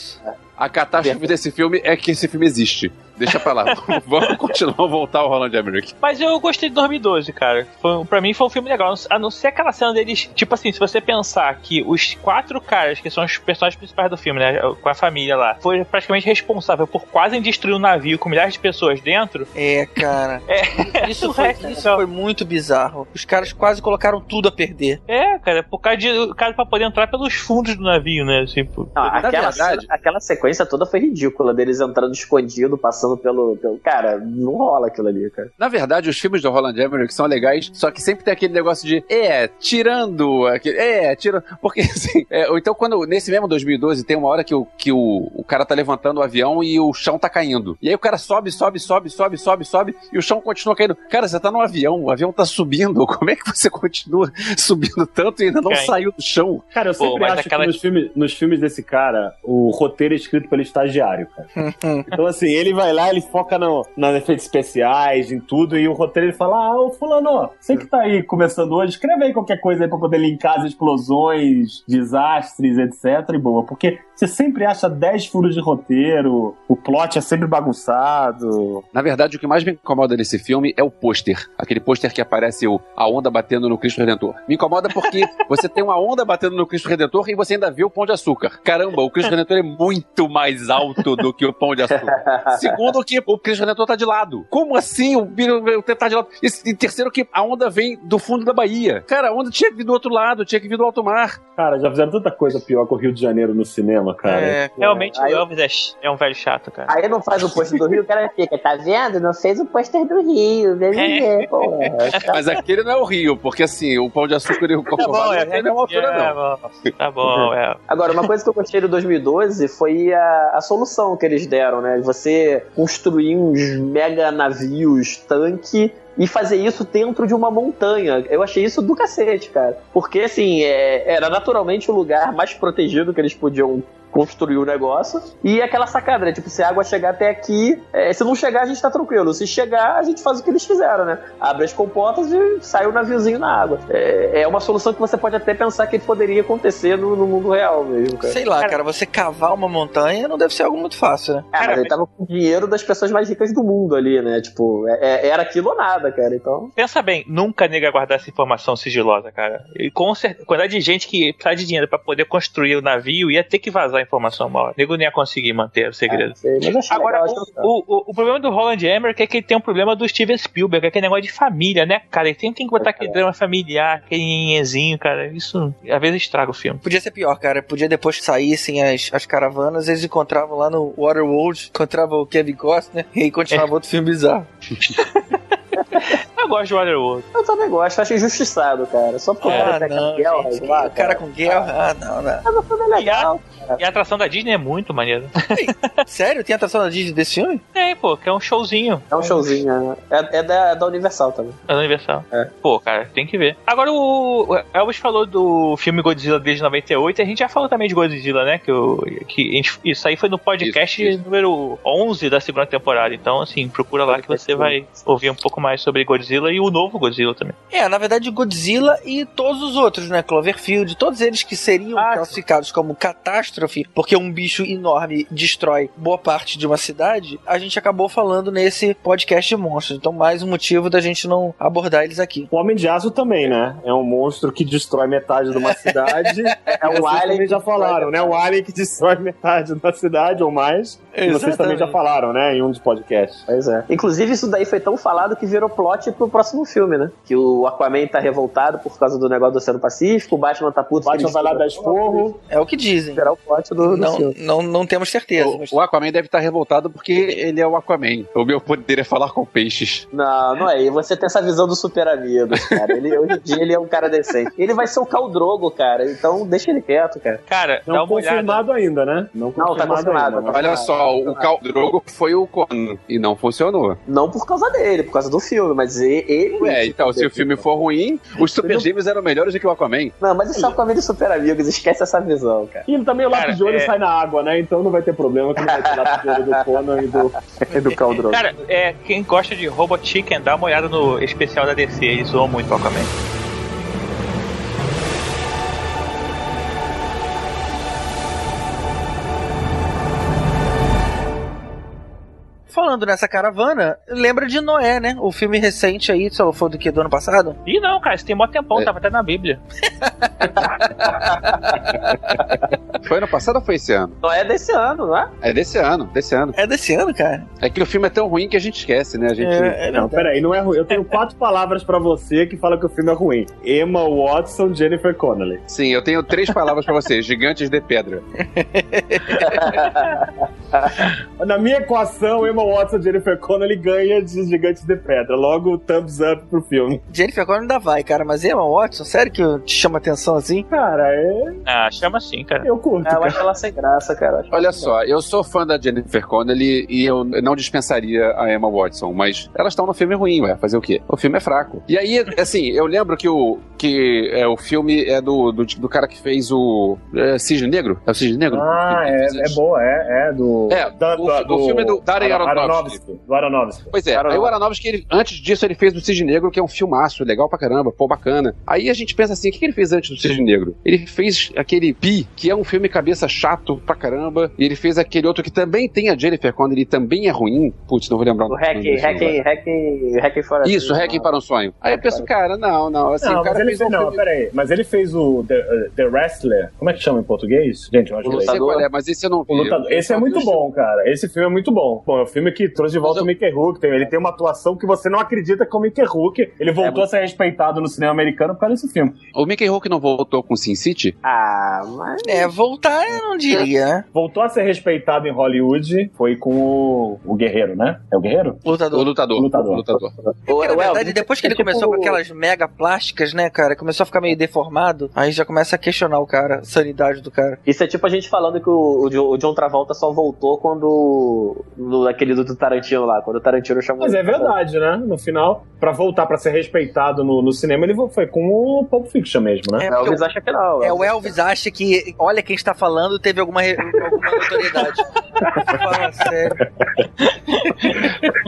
A catástrofe desse filme é que esse filme existe. Deixa pra lá. Vamos continuar, voltar ao Roland Emmerich. mas eu gostei de 2012, cara. Foi, pra mim foi um filme legal. A não ser aquela cena deles. Tipo assim, se você pensar que os quatro caras, que são os personagens principais do filme, né? Com a família lá, foi praticamente responsável por quase destruir um navio com milhares de pessoas dentro. É, cara. É. Isso foi, isso foi muito bizarro. Os caras quase colocaram tudo a perder. É, cara, por causa de. O cara pra poder entrar pelos fundos do navio, né? Assim, pô. Não, Na aquela, verdade- aquela sequência toda foi ridícula, deles entrando escondido, passando pelo, pelo. Cara, não rola aquilo ali, cara. Na verdade, os filmes do Roland Emmerich são legais, só que sempre tem aquele negócio de é, tirando aquele, é, tirando, porque assim, é, ou então quando nesse mesmo 2012 tem uma hora que o que o, o cara tá levantando o avião e o chão tá caindo. E aí o cara sobe, sobe, sobe, sobe, sobe, sobe e o chão continua caindo. Cara, você tá no avião, o avião tá subindo. Como é que você continua subindo tanto e ainda não Cai. saiu do chão? Cara, eu Pô, sempre mas acho aquela- que nos filmes, nos filmes desse cara, o roteiro é escrito pelo estagiário, cara. então, assim, ele vai lá, ele foca no, nas efeitos especiais, em tudo, e o roteiro ele fala: Ah, ô fulano, você que tá aí começando hoje, escreve aí qualquer coisa aí pra poder linkar as explosões, desastres, etc. E boa, porque você sempre acha 10 furos de roteiro, o plot é sempre bagunçado. Na verdade, o que mais me incomoda nesse filme é o pôster. Aquele pôster que aparece o, a onda batendo no Cristo Redentor. Me incomoda porque você tem uma onda batendo no Cristo Redentor e você ainda vê o Pão de Açúcar. Caramba, o Cristo Redentor é muito mais alto do que o Pão de Açúcar. Segundo, que o Cristo Redentor tá de lado. Como assim o, o, o tá de lado? E, e terceiro, que a onda vem do fundo da Bahia. Cara, a onda tinha que vir do outro lado, tinha que vir do alto mar. Cara, já fizeram tanta coisa pior com o Rio de Janeiro no cinema, cara. É, Realmente Aí- o Elvis é, é um velho chato, cara. Aí não faz o pôster do Rio, o cara fica, tá vendo? Não fez o pôster do Rio, vê. Pô, tá- Mas aquele não é o Rio, porque assim, o Pão de Açúcar e o não tem a mesma altura, é, não. bom. Tá bom, é. Agora, uma coisa que eu gostei do 2012 foi a, a solução que eles deram, né? Você construir uns mega navios, tanque. E fazer isso dentro de uma montanha. Eu achei isso do cacete, cara. Porque, assim, é- era naturalmente o lugar mais protegido que eles podiam construir o negócio. E aquela sacada, né? Tipo, se a água chegar até aqui, é, se não chegar, a gente tá tranquilo. Se chegar, a gente faz o que eles fizeram, né? Abre as comportas e sai o naviozinho na água. É, é uma solução que você pode até pensar que poderia acontecer no, no mundo real mesmo, cara. Sei lá, cara, você cavar uma montanha não deve ser algo muito fácil, né? Cara, ele tava com o dinheiro das pessoas mais ricas do mundo ali, né? Tipo, é- é- era aquilo ou nada, cara. Então. Pensa bem, nunca nega guardar essa informação sigilosa, cara. E com certeza, quantidade de gente que precisa de dinheiro pra poder construir o navio ia ter que vazar a informação uma hora. O nego não ia conseguir manter o segredo. é, sei, mas eu achei Agora, legal, o, o, o problema do Roland Emmerich é que ele tem um problema do Steven Spielberg, aquele negócio de família, né, cara? Ele tem, tem que botar aquele drama familiar, aquele nhenhenzinho, cara. Isso às vezes estraga o filme. Podia ser pior, cara. Podia depois que saíssem as, as caravanas, eles encontravam lá no Waterworld, encontravam o Kevin Costner e aí continuava outro filme bizarro. Eu gosto de Waterworld. Eu também gosto, achei injustiçado, cara. Só porque o Ah, cara tá não, com guerra, gente, lá, o cara com guerra. Ah, não, não. Mas o filme é legal. E a atração da Disney é muito maneira. Sério? Tem atração da Disney desse filme? É, pô, que é um showzinho. É um showzinho, né? é, é da, é da Universal também. É da Universal. É. Pô, cara, tem que ver. Agora o Elvis falou do filme Godzilla desde 98 e a gente já falou também de Godzilla, né? Que, o, que a gente- isso aí foi no podcast Isso, isso. número 11 da segunda temporada. Então, assim, procura lá que você vai ouvir um pouco mais sobre Godzilla e o novo Godzilla também. É, na verdade, Godzilla e todos os outros, né? Cloverfield, todos eles que seriam Ah, classificados como catástrofe, porque um bicho enorme destrói boa parte de uma cidade, a gente acabou falando nesse podcast de monstros. Então, mais um motivo da gente não abordar eles aqui. O Homem de Aço também, né? É um monstro que destrói metade de uma cidade. é um Vocês alien também já falaram, né? O alien que destrói metade da cidade ou mais. E vocês também já falaram, né? Em um dos podcasts. Pois é. Inclusive, isso daí foi tão falado que virou plot pro próximo filme, né? Que o Aquaman tá revoltado por causa do negócio do Oceano Pacífico, o Batman tá puto. O Batman vai lá dar esporro. É o que dizem. Será o plot do, do Não, filme. não, não temos certeza. mas- O, o Aquaman deve estar revoltado porque ele é o Aquaman. O meu poder é falar com peixes. Não, não é. E você tem essa visão do super amigos, cara. Ele, hoje em dia ele é um cara decente. Ele vai ser o Caldrogo, cara. Então deixa ele quieto, cara. Cara, dá Não uma olhada. confirmado ainda, né? Não Não, tá confirmado confirmado. ainda. tá Olha só, o Khal Drogo foi o Conan e não funcionou. Não por causa dele, por causa do filme, mas ele. É, então, se o filme for ruim, os Super Gêmeos eram melhores do que o Aquaman. Não, mas isso é o Aquaman de super amigos. Esquece essa visão, cara. E também o lápis de olho é- sai na água, né? Então não vai ter problema que não vai ter lápis de olho do Conan e do, e do. Cara, é, quem gosta de Robot Chicken, dá uma olhada no especial da DC, eles zoam muito o Aquaman. Falando nessa caravana, lembra de Noé, né? O filme recente aí, só foi do que? Do ano passado? Ih, não, cara, isso tem mó tempão, É. tava até na Bíblia. Foi ano passado ou foi esse ano? Não é desse ano, não é? É desse ano, desse ano. É desse ano, cara. É que o filme é tão ruim que a gente esquece, né? A gente. É, é Não, não. peraí, não é ruim. Eu tenho quatro palavras pra você que falam que o filme é ruim. Emma Watson, Jennifer Connelly. Sim, eu tenho três palavras pra você: gigantes de pedra. Na minha equação, Emma Watson, Jennifer Connelly ganha de Gigantes de Pedra. Logo, thumbs up pro filme. Jennifer Connelly ainda vai, cara. Mas Emma Watson, sério que te chama atenção assim? Cara, é... Ah, chama assim, cara. eu curto, É, eu cara. acho ela sem graça, cara. Olha só, eu sou fã da Jennifer Connelly e eu não dispensaria a Emma Watson, mas elas estão no filme ruim, ué. Fazer o quê? O filme é fraco. E aí, assim, eu lembro que o, que, é, o filme é do, do, do cara que fez o é, Cisne Negro. É o Cisne Negro? Ah, é, é boa, é, é do... É, o- o filme do Darren Aronofsky. Do Aronofsky. Pois é, aí o Aronofsky, ele, antes disso, ele fez o Cisne Negro, que é um filmaço, legal pra caramba, pô, bacana. Aí a gente pensa assim, o que que ele fez antes do Cisne Negro? Ele fez aquele Pi, que é um filme cabeça chato pra caramba, e ele fez aquele outro que também tem a Jennifer Connelly, também é ruim. Putz, não vou lembrar O nome Hacking, desse agora. Hacking, Hacking, Hacking for a Isso, né? para um sonho. Aí eu penso, cara, não, não, assim, não, o cara mas ele fez fez, um não, filme... peraí. Mas ele fez o The, uh, The Wrestler. Como é que chama em português? Gente, eu acho que qual é, mas esse eu não vi. O Lutador. Esse é muito bom, cara. Esse filme é muito bom. Bom, é o filme que trouxe de volta Mas o Mickey Rourke. Tem- Ele tem uma atuação que você não acredita que é o Mickey Rourke. Ele voltou a ser respeitado no cinema americano por causa desse filme. O Mickey Rourke não voltou com Sin City? Ah, mas. É, voltar eu não diria, né? Voltou a ser respeitado em Hollywood. Foi com o, o Guerreiro, né? É o Guerreiro? O Lutador. lutador. O lutador. O lutador. O, Na verdade, depois que é ele tipo- começou com aquelas mega plásticas, né, cara? Começou a ficar meio deformado. Aí já começa a questionar o cara, a sanidade do cara. Isso é tipo a gente falando que o, o John Travolta só voltou quando. No, aquele do Tarantino lá, quando o Tarantino chamou. Mas é verdade, né? No final, pra voltar pra ser respeitado no, no cinema, ele foi com o Pulp Fiction mesmo, né? É, O porque Elvis o- acha que não. É, o Elvis acha que, olha quem está falando, teve alguma, alguma autoridade. Fala sério.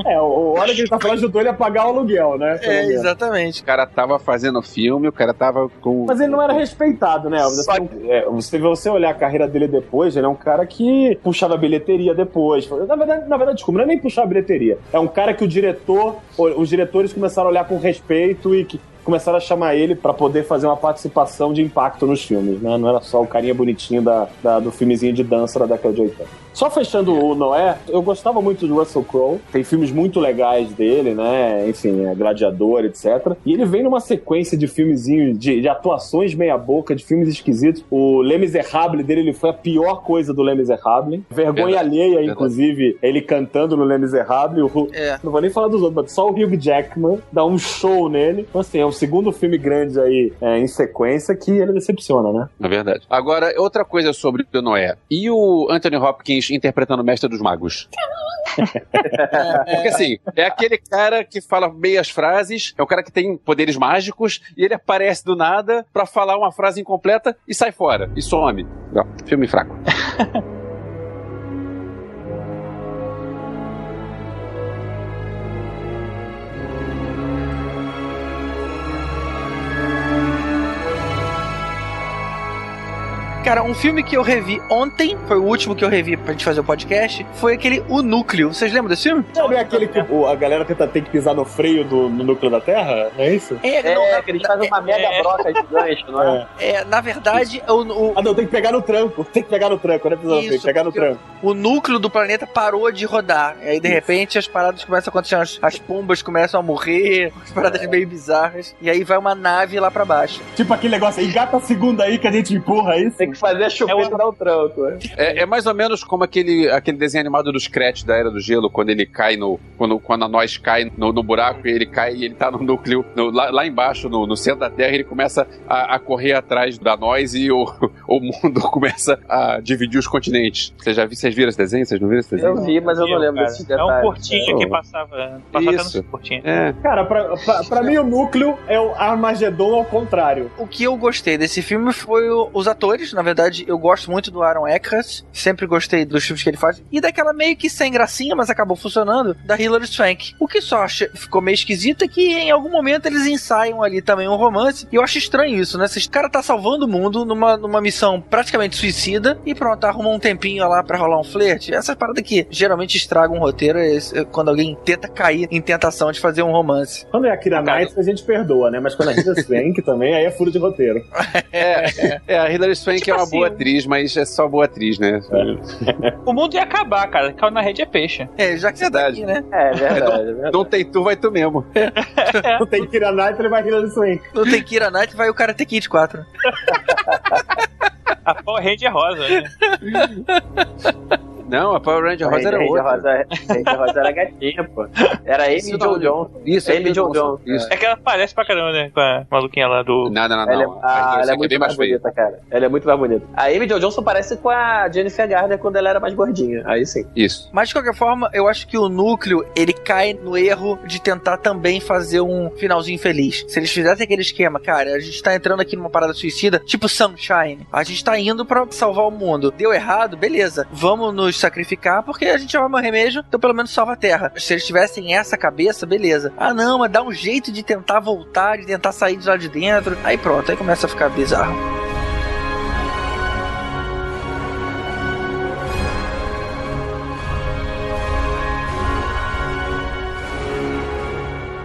É, o, o hora que ele tá falando ajudou ele a pagar o aluguel, né? É, exatamente. O cara tava fazendo filme, o cara tava com. Mas ele não era respeitado, né? Elvis? Assim, é, você, você olhar a carreira dele depois, ele é um cara que puxava bilheteria depois. Na verdade, na verdade, desculpa, não é nem puxar bilheteria. É um cara que o diretor, os diretores começaram a olhar com respeito e que começaram a chamar ele pra poder fazer uma participação de impacto nos filmes, né? Não era só o carinha bonitinho da, da- do filmezinho de dança da década de 80. Só fechando o Noé, eu gostava muito do Russell Crowe. Tem filmes muito legais dele, né? Enfim, é Gladiador, etc. E ele vem numa sequência de filmezinhos, de, de atuações meia-boca, de filmes esquisitos. O Les Miserables dele, ele foi a pior coisa do Les Miserables. Vergonha Verdade. alheia, Verdade. inclusive, ele cantando no Les Miserables. O, É. não vou nem falar dos outros, mas só o Hugh Jackman dá um show nele. Então, assim, é o segundo filme grande aí é, em sequência que ele decepciona, né? É verdade. Agora, outra coisa sobre o Noé. E o Anthony Hopkins interpretando o Mestre dos Magos? Porque assim, é aquele cara que fala meias frases, é o cara que tem poderes mágicos, e ele aparece do nada pra falar uma frase incompleta e sai fora, e some. Não, filme fraco. Cara, um filme que eu revi ontem, foi o último que eu revi pra gente fazer o podcast, foi aquele O Núcleo. Vocês lembram desse filme? Não é aquele que o- a galera tenta, tem que pisar no freio do no núcleo da Terra? É isso? É, não, É, que eles fazem uma mega é, broca gigante, não é? é, na verdade, o, o, Ah, não, tem que pegar no tranco. Tem que pegar no tranco, não é pisar no freio, tem Isso, que pegar no tranco. o núcleo do planeta parou de rodar. E aí, de repente, as paradas começam a acontecer, as, as pombas começam a morrer, as paradas meio bizarras. E aí vai uma nave lá pra baixo. Tipo aquele negócio, engata a segunda aí que a gente empurra é isso. Tem fazer a chupeta dar o tranco. né? É, é mais ou menos como aquele, aquele desenho animado dos Scratch da Era do Gelo, quando ele cai no. Quando, quando a nós cai no, no buraco e ele cai e ele tá no núcleo, no- lá, lá embaixo, no, no centro da Terra, ele começa a, a correr atrás da nós e o, o mundo começa a dividir os continentes. Vocês já vi, vocês viram esse desenho? Vocês não viram esse desenho? Eu vi, mas eu não lembro Cara, desses É um detalhes. curtinho que passava. Passava Isso. até no curtinho. É. Cara, pra, pra, pra mim o núcleo é o Armagedon ao contrário. O que eu gostei desse filme foi o- os atores. Na verdade, eu gosto muito do Aaron Eckhart. Sempre gostei dos filmes que ele faz. E daquela meio que sem gracinha, mas acabou funcionando, da Hilary Swank. O que só acha- ficou meio esquisito é que em algum momento eles ensaiam ali também um romance. E eu acho estranho isso, né? Esse cara tá salvando o mundo numa, numa missão praticamente suicida. E pronto, arruma um tempinho lá pra rolar um flerte. Essa parada que geralmente estraga um roteiro é é quando alguém tenta cair em tentação de fazer um romance. Quando é a Kira Knight, a gente perdoa, né? Mas quando a Rita Swank também, aí é furo de roteiro. É, é, a Hilary Swank Tipo é uma assim, boa atriz, mas é só boa atriz, né? O mundo ia acabar, cara. Caiu na rede é peixe. É, já que você tá aqui, né? É verdade, é verdade. Não tem tu, vai tu mesmo. Não tem Kira Knight, ele vai Rita Swank. Não tem Kira Knight, vai o Karate Kid 4. A Power Ranger rosa. Né? Não, a Power Ranger Rosa era outra. Rosa, Ranger Rosa era gatinha, pô. Era Amy Isso Jo não, Johnson. Isso, Amy é Jo Johnson. Isso. É que ela parece pra caramba, né? Com a maluquinha lá do. Não, não, não. Ela, é, não. ah, A ela é Swank muito mais bonita, cara. Ela é muito mais bonita. A Amy Jo Johnson parece com a Jennifer Garner quando ela era mais gordinha. Aí sim. Isso. Mas de qualquer forma, eu acho que o núcleo ele cai no erro de tentar também fazer um finalzinho feliz. Se eles fizessem aquele esquema, cara, a gente tá entrando aqui numa parada suicida, tipo Sunshine. A gente tá indo pra salvar o mundo. Deu errado, beleza. Vamos nos sacrificar porque a gente morrer mesmo, então pelo menos salva a Terra. Se eles tivessem essa cabeça, beleza. Ah, não, mas dá um jeito de tentar voltar, de tentar sair de lá de dentro. Aí pronto, aí começa a ficar bizarro.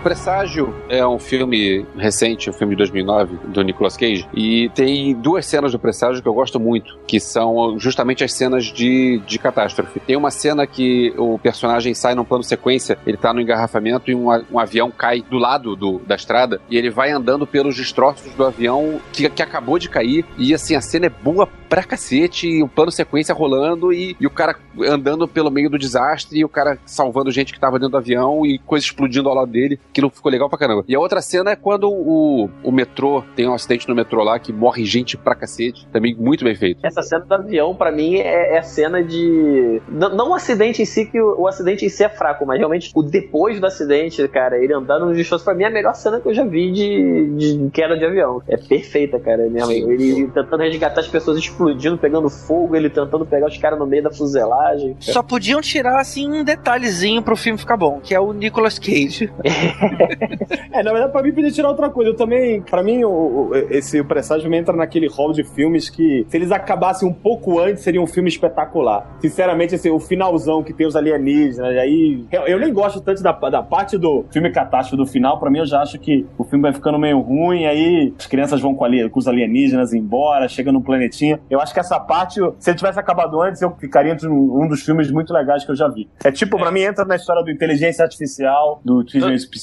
Presságio é um filme recente, um filme de 2009, do Nicolas Cage, e tem duas cenas do Presságio que eu gosto muito, que são justamente as cenas de, de catástrofe. Tem uma cena que o personagem sai num plano sequência, ele tá no engarrafamento e um, um avião cai do lado do- da estrada, e ele vai andando pelos destroços do avião que, que acabou de cair, e assim, a cena é boa pra cacete, e o plano sequência rolando, e, e o cara andando pelo meio do desastre, e o cara salvando gente que tava dentro do avião, e coisa explodindo ao lado dele. Aquilo ficou legal pra caramba. E a outra cena é quando o, o metrô, tem um acidente no metrô lá, que morre gente pra cacete. Também muito bem feito. Essa cena do avião, pra mim, é, é a cena de. Não, não o acidente em si, que o, o acidente em si é fraco, mas realmente o depois do acidente, cara, ele andando no destroço, pra mim é a melhor cena que eu já vi de, de queda de avião. É perfeita, cara, mesmo. Sim. Ele tentando resgatar as pessoas explodindo, pegando fogo, ele tentando pegar os caras no meio da fuselagem. Só podiam tirar assim um detalhezinho pro filme ficar bom, que é o Nicolas Cage. É, na verdade, pra mim podia tirar outra coisa. Eu também, pra mim, o, o- esse o Presságio entra naquele hall de filmes que, se eles acabassem um pouco antes, seria um filme espetacular. Sinceramente, assim, o finalzão que tem os alienígenas, aí. Eu, eu nem gosto tanto da, da parte do filme catástrofe do final. Pra mim, eu já acho que o filme vai ficando meio ruim, aí as crianças vão com, ali, com os alienígenas embora, chega num planetinha. Eu acho que essa parte, se ele tivesse acabado antes, eu ficaria entre um, um dos filmes muito legais que eu já vi. É tipo, pra mim, entra na história do inteligência artificial, do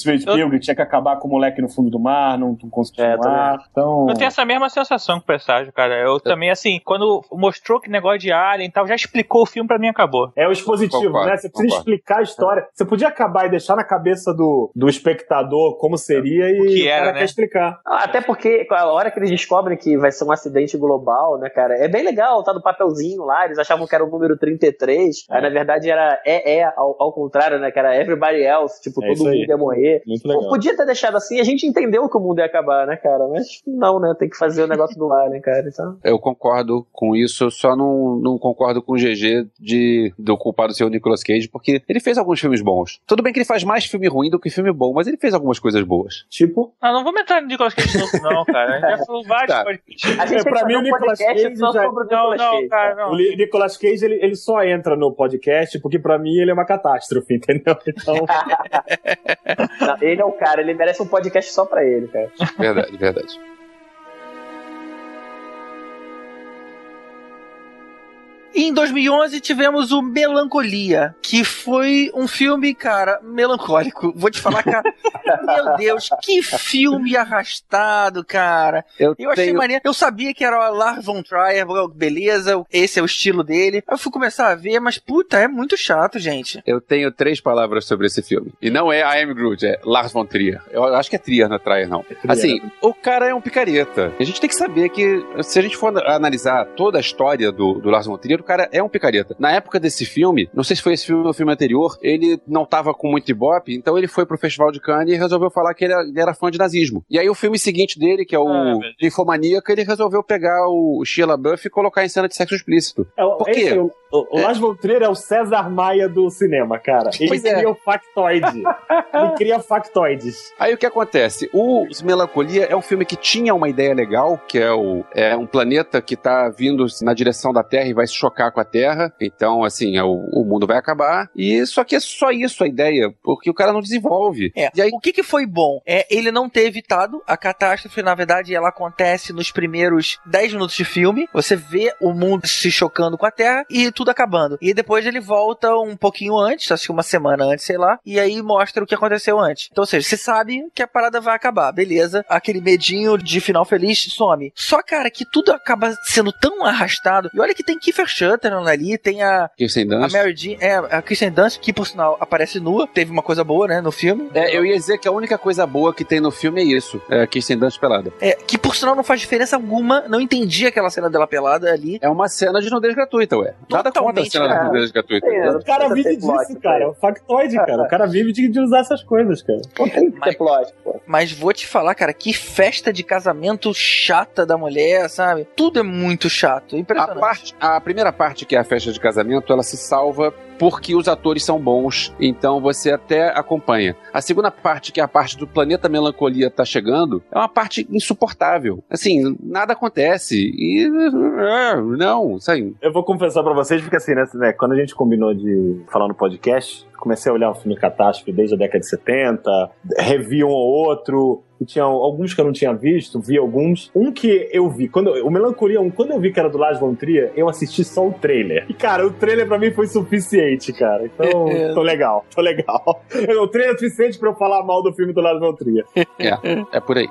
Steven Steven Spielberg, tinha que acabar com o moleque no fundo do mar, não, não conseguiu É, continuar. Então. Eu tenho essa mesma sensação com o presságio, cara. Eu também, assim, quando mostrou que negócio de Alien e tal, já explicou o filme pra mim acabou. É o expositivo, Concordo, né? Você precisa concordo. explicar a história. Você podia acabar e deixar na cabeça do, do espectador como seria e O que era, cara né? quer explicar. Ah, Até porque a hora que eles descobrem que vai ser um acidente global, né, cara? É bem legal, tá no papelzinho lá, eles achavam que era o número 33, aí na verdade era é, é ao, ao contrário, né, que era everybody else, tipo, É todo mundo aí. ia morrer. Muito Pô, legal. Podia ter deixado assim, a gente entendeu que o mundo ia acabar, né, cara? Mas não, né, tem que fazer o negócio do ar, né, cara? Então... Eu concordo com isso, eu só não, não concordo com o GG de, do culpado ser o Nicolas Cage, porque ele fez alguns filmes bons. Tudo bem que ele faz mais filme ruim do que filme bom, mas ele fez algumas coisas boas. Tipo, Ah, não vamos entrar no Nicolas Cage novo, não, cara. A gente já falou vários Tá. podcasts. A gente É, pra que mim, o Nicolas podcast Cage- já. sobre o Não, Nicolas não, Cage. cara, não. O Nicolas Cage, ele, ele só entra no podcast porque pra mim ele é uma catástrofe, entendeu? Então, Não, ele é o cara, ele merece um podcast só pra ele, cara. Verdade, verdade. E em 2011 tivemos o Melancolia, que foi um filme, cara, melancólico. Vou te falar, cara. meu Deus, que filme arrastado, cara. Eu, Eu achei tenho... maneiro. Eu sabia que era o Lars von Trier, beleza, esse é o estilo dele. Eu fui começar a ver, mas puta, é muito chato, gente. Eu tenho três palavras sobre esse filme. E não é I Am Groot, é Lars von Trier. Eu acho que é Trier, não é Trier, não. Assim, o cara é um picareta. A gente tem que saber que, se a gente for analisar toda a história do, do Lars von Trier, cara é um picareta. Na época desse filme, não sei se foi esse filme ou o filme anterior, ele não tava com muito ibope, então ele foi pro Festival de Cannes e resolveu falar que ele era, ele era fã de nazismo. E aí o filme seguinte dele, que é o Ah, meu Infomaníaca, ele resolveu pegar o Sheila LaBeouf e colocar em cena de sexo explícito. é, o- Por quê? é o, o, o Lars von Trier é o César Maia do cinema, cara. Ele Pois é. cria o factoide. ele cria factoides. Aí o que acontece? O Melancolia é um filme que tinha uma ideia legal, que é, o, é um planeta que tá vindo na direção da Terra e vai se chocar com a Terra. Então, assim, é o, o mundo vai acabar. E só que é só isso a ideia, porque o cara não desenvolve. É. E aí, O que, que foi bom? É ele não ter evitado a catástrofe, na verdade, ela acontece nos primeiros 10 minutos de filme. Você vê o mundo se chocando com a Terra e tudo acabando. E depois ele volta um pouquinho antes, acho que uma semana antes, sei lá, e aí mostra o que aconteceu antes. Então, ou seja, você sabe que a parada vai acabar, beleza? Aquele medinho de final feliz some. Só, cara, que tudo acaba sendo tão arrastado. E olha que tem Kiefer Sutherland ali, tem a, Kirsten a Dunst. Mary Jean, é, a Kristen Dunst, que por sinal aparece nua, teve uma coisa boa, né, no filme. É, eu ia dizer que a única coisa boa que tem no filme é isso. É a Kirsten Dunst pelada. É, que por sinal não faz diferença alguma, não entendi aquela cena dela pelada ali. É uma cena de nudez gratuita, ué. Nada contra a cena cara. de nudez gratuita. É, O cara vive disso, cara. O factoide, cara. O cara vive de, de usar essas coisas, cara. Não tem que ter plot, pô. Mas vou te falar, cara, que festa de casamento chata da mulher, sabe? Tudo é muito chato, A, impressionante. parte, a primeira parte, que é a festa de casamento, ela se salva porque os atores são bons, então você até acompanha. A segunda parte, que é a parte do planeta melancolia tá chegando, é uma parte insuportável. Assim, nada acontece e é, não, sabe? Eu vou confessar pra vocês, porque assim, né, né, quando a gente combinou de falar no podcast, comecei a olhar o filme Catástrofe desde a década de 70, revi um ou outro, e tinha alguns que eu não tinha visto, vi alguns. Um que eu vi, quando o Melancolia 1, quando eu vi que era do Lars von Trier, eu assisti só o trailer. E cara, o trailer pra mim foi suficiente, cara. Então, É. tô legal, tô legal. O trailer é suficiente pra eu falar mal do filme do Lars von Trier. É por aí.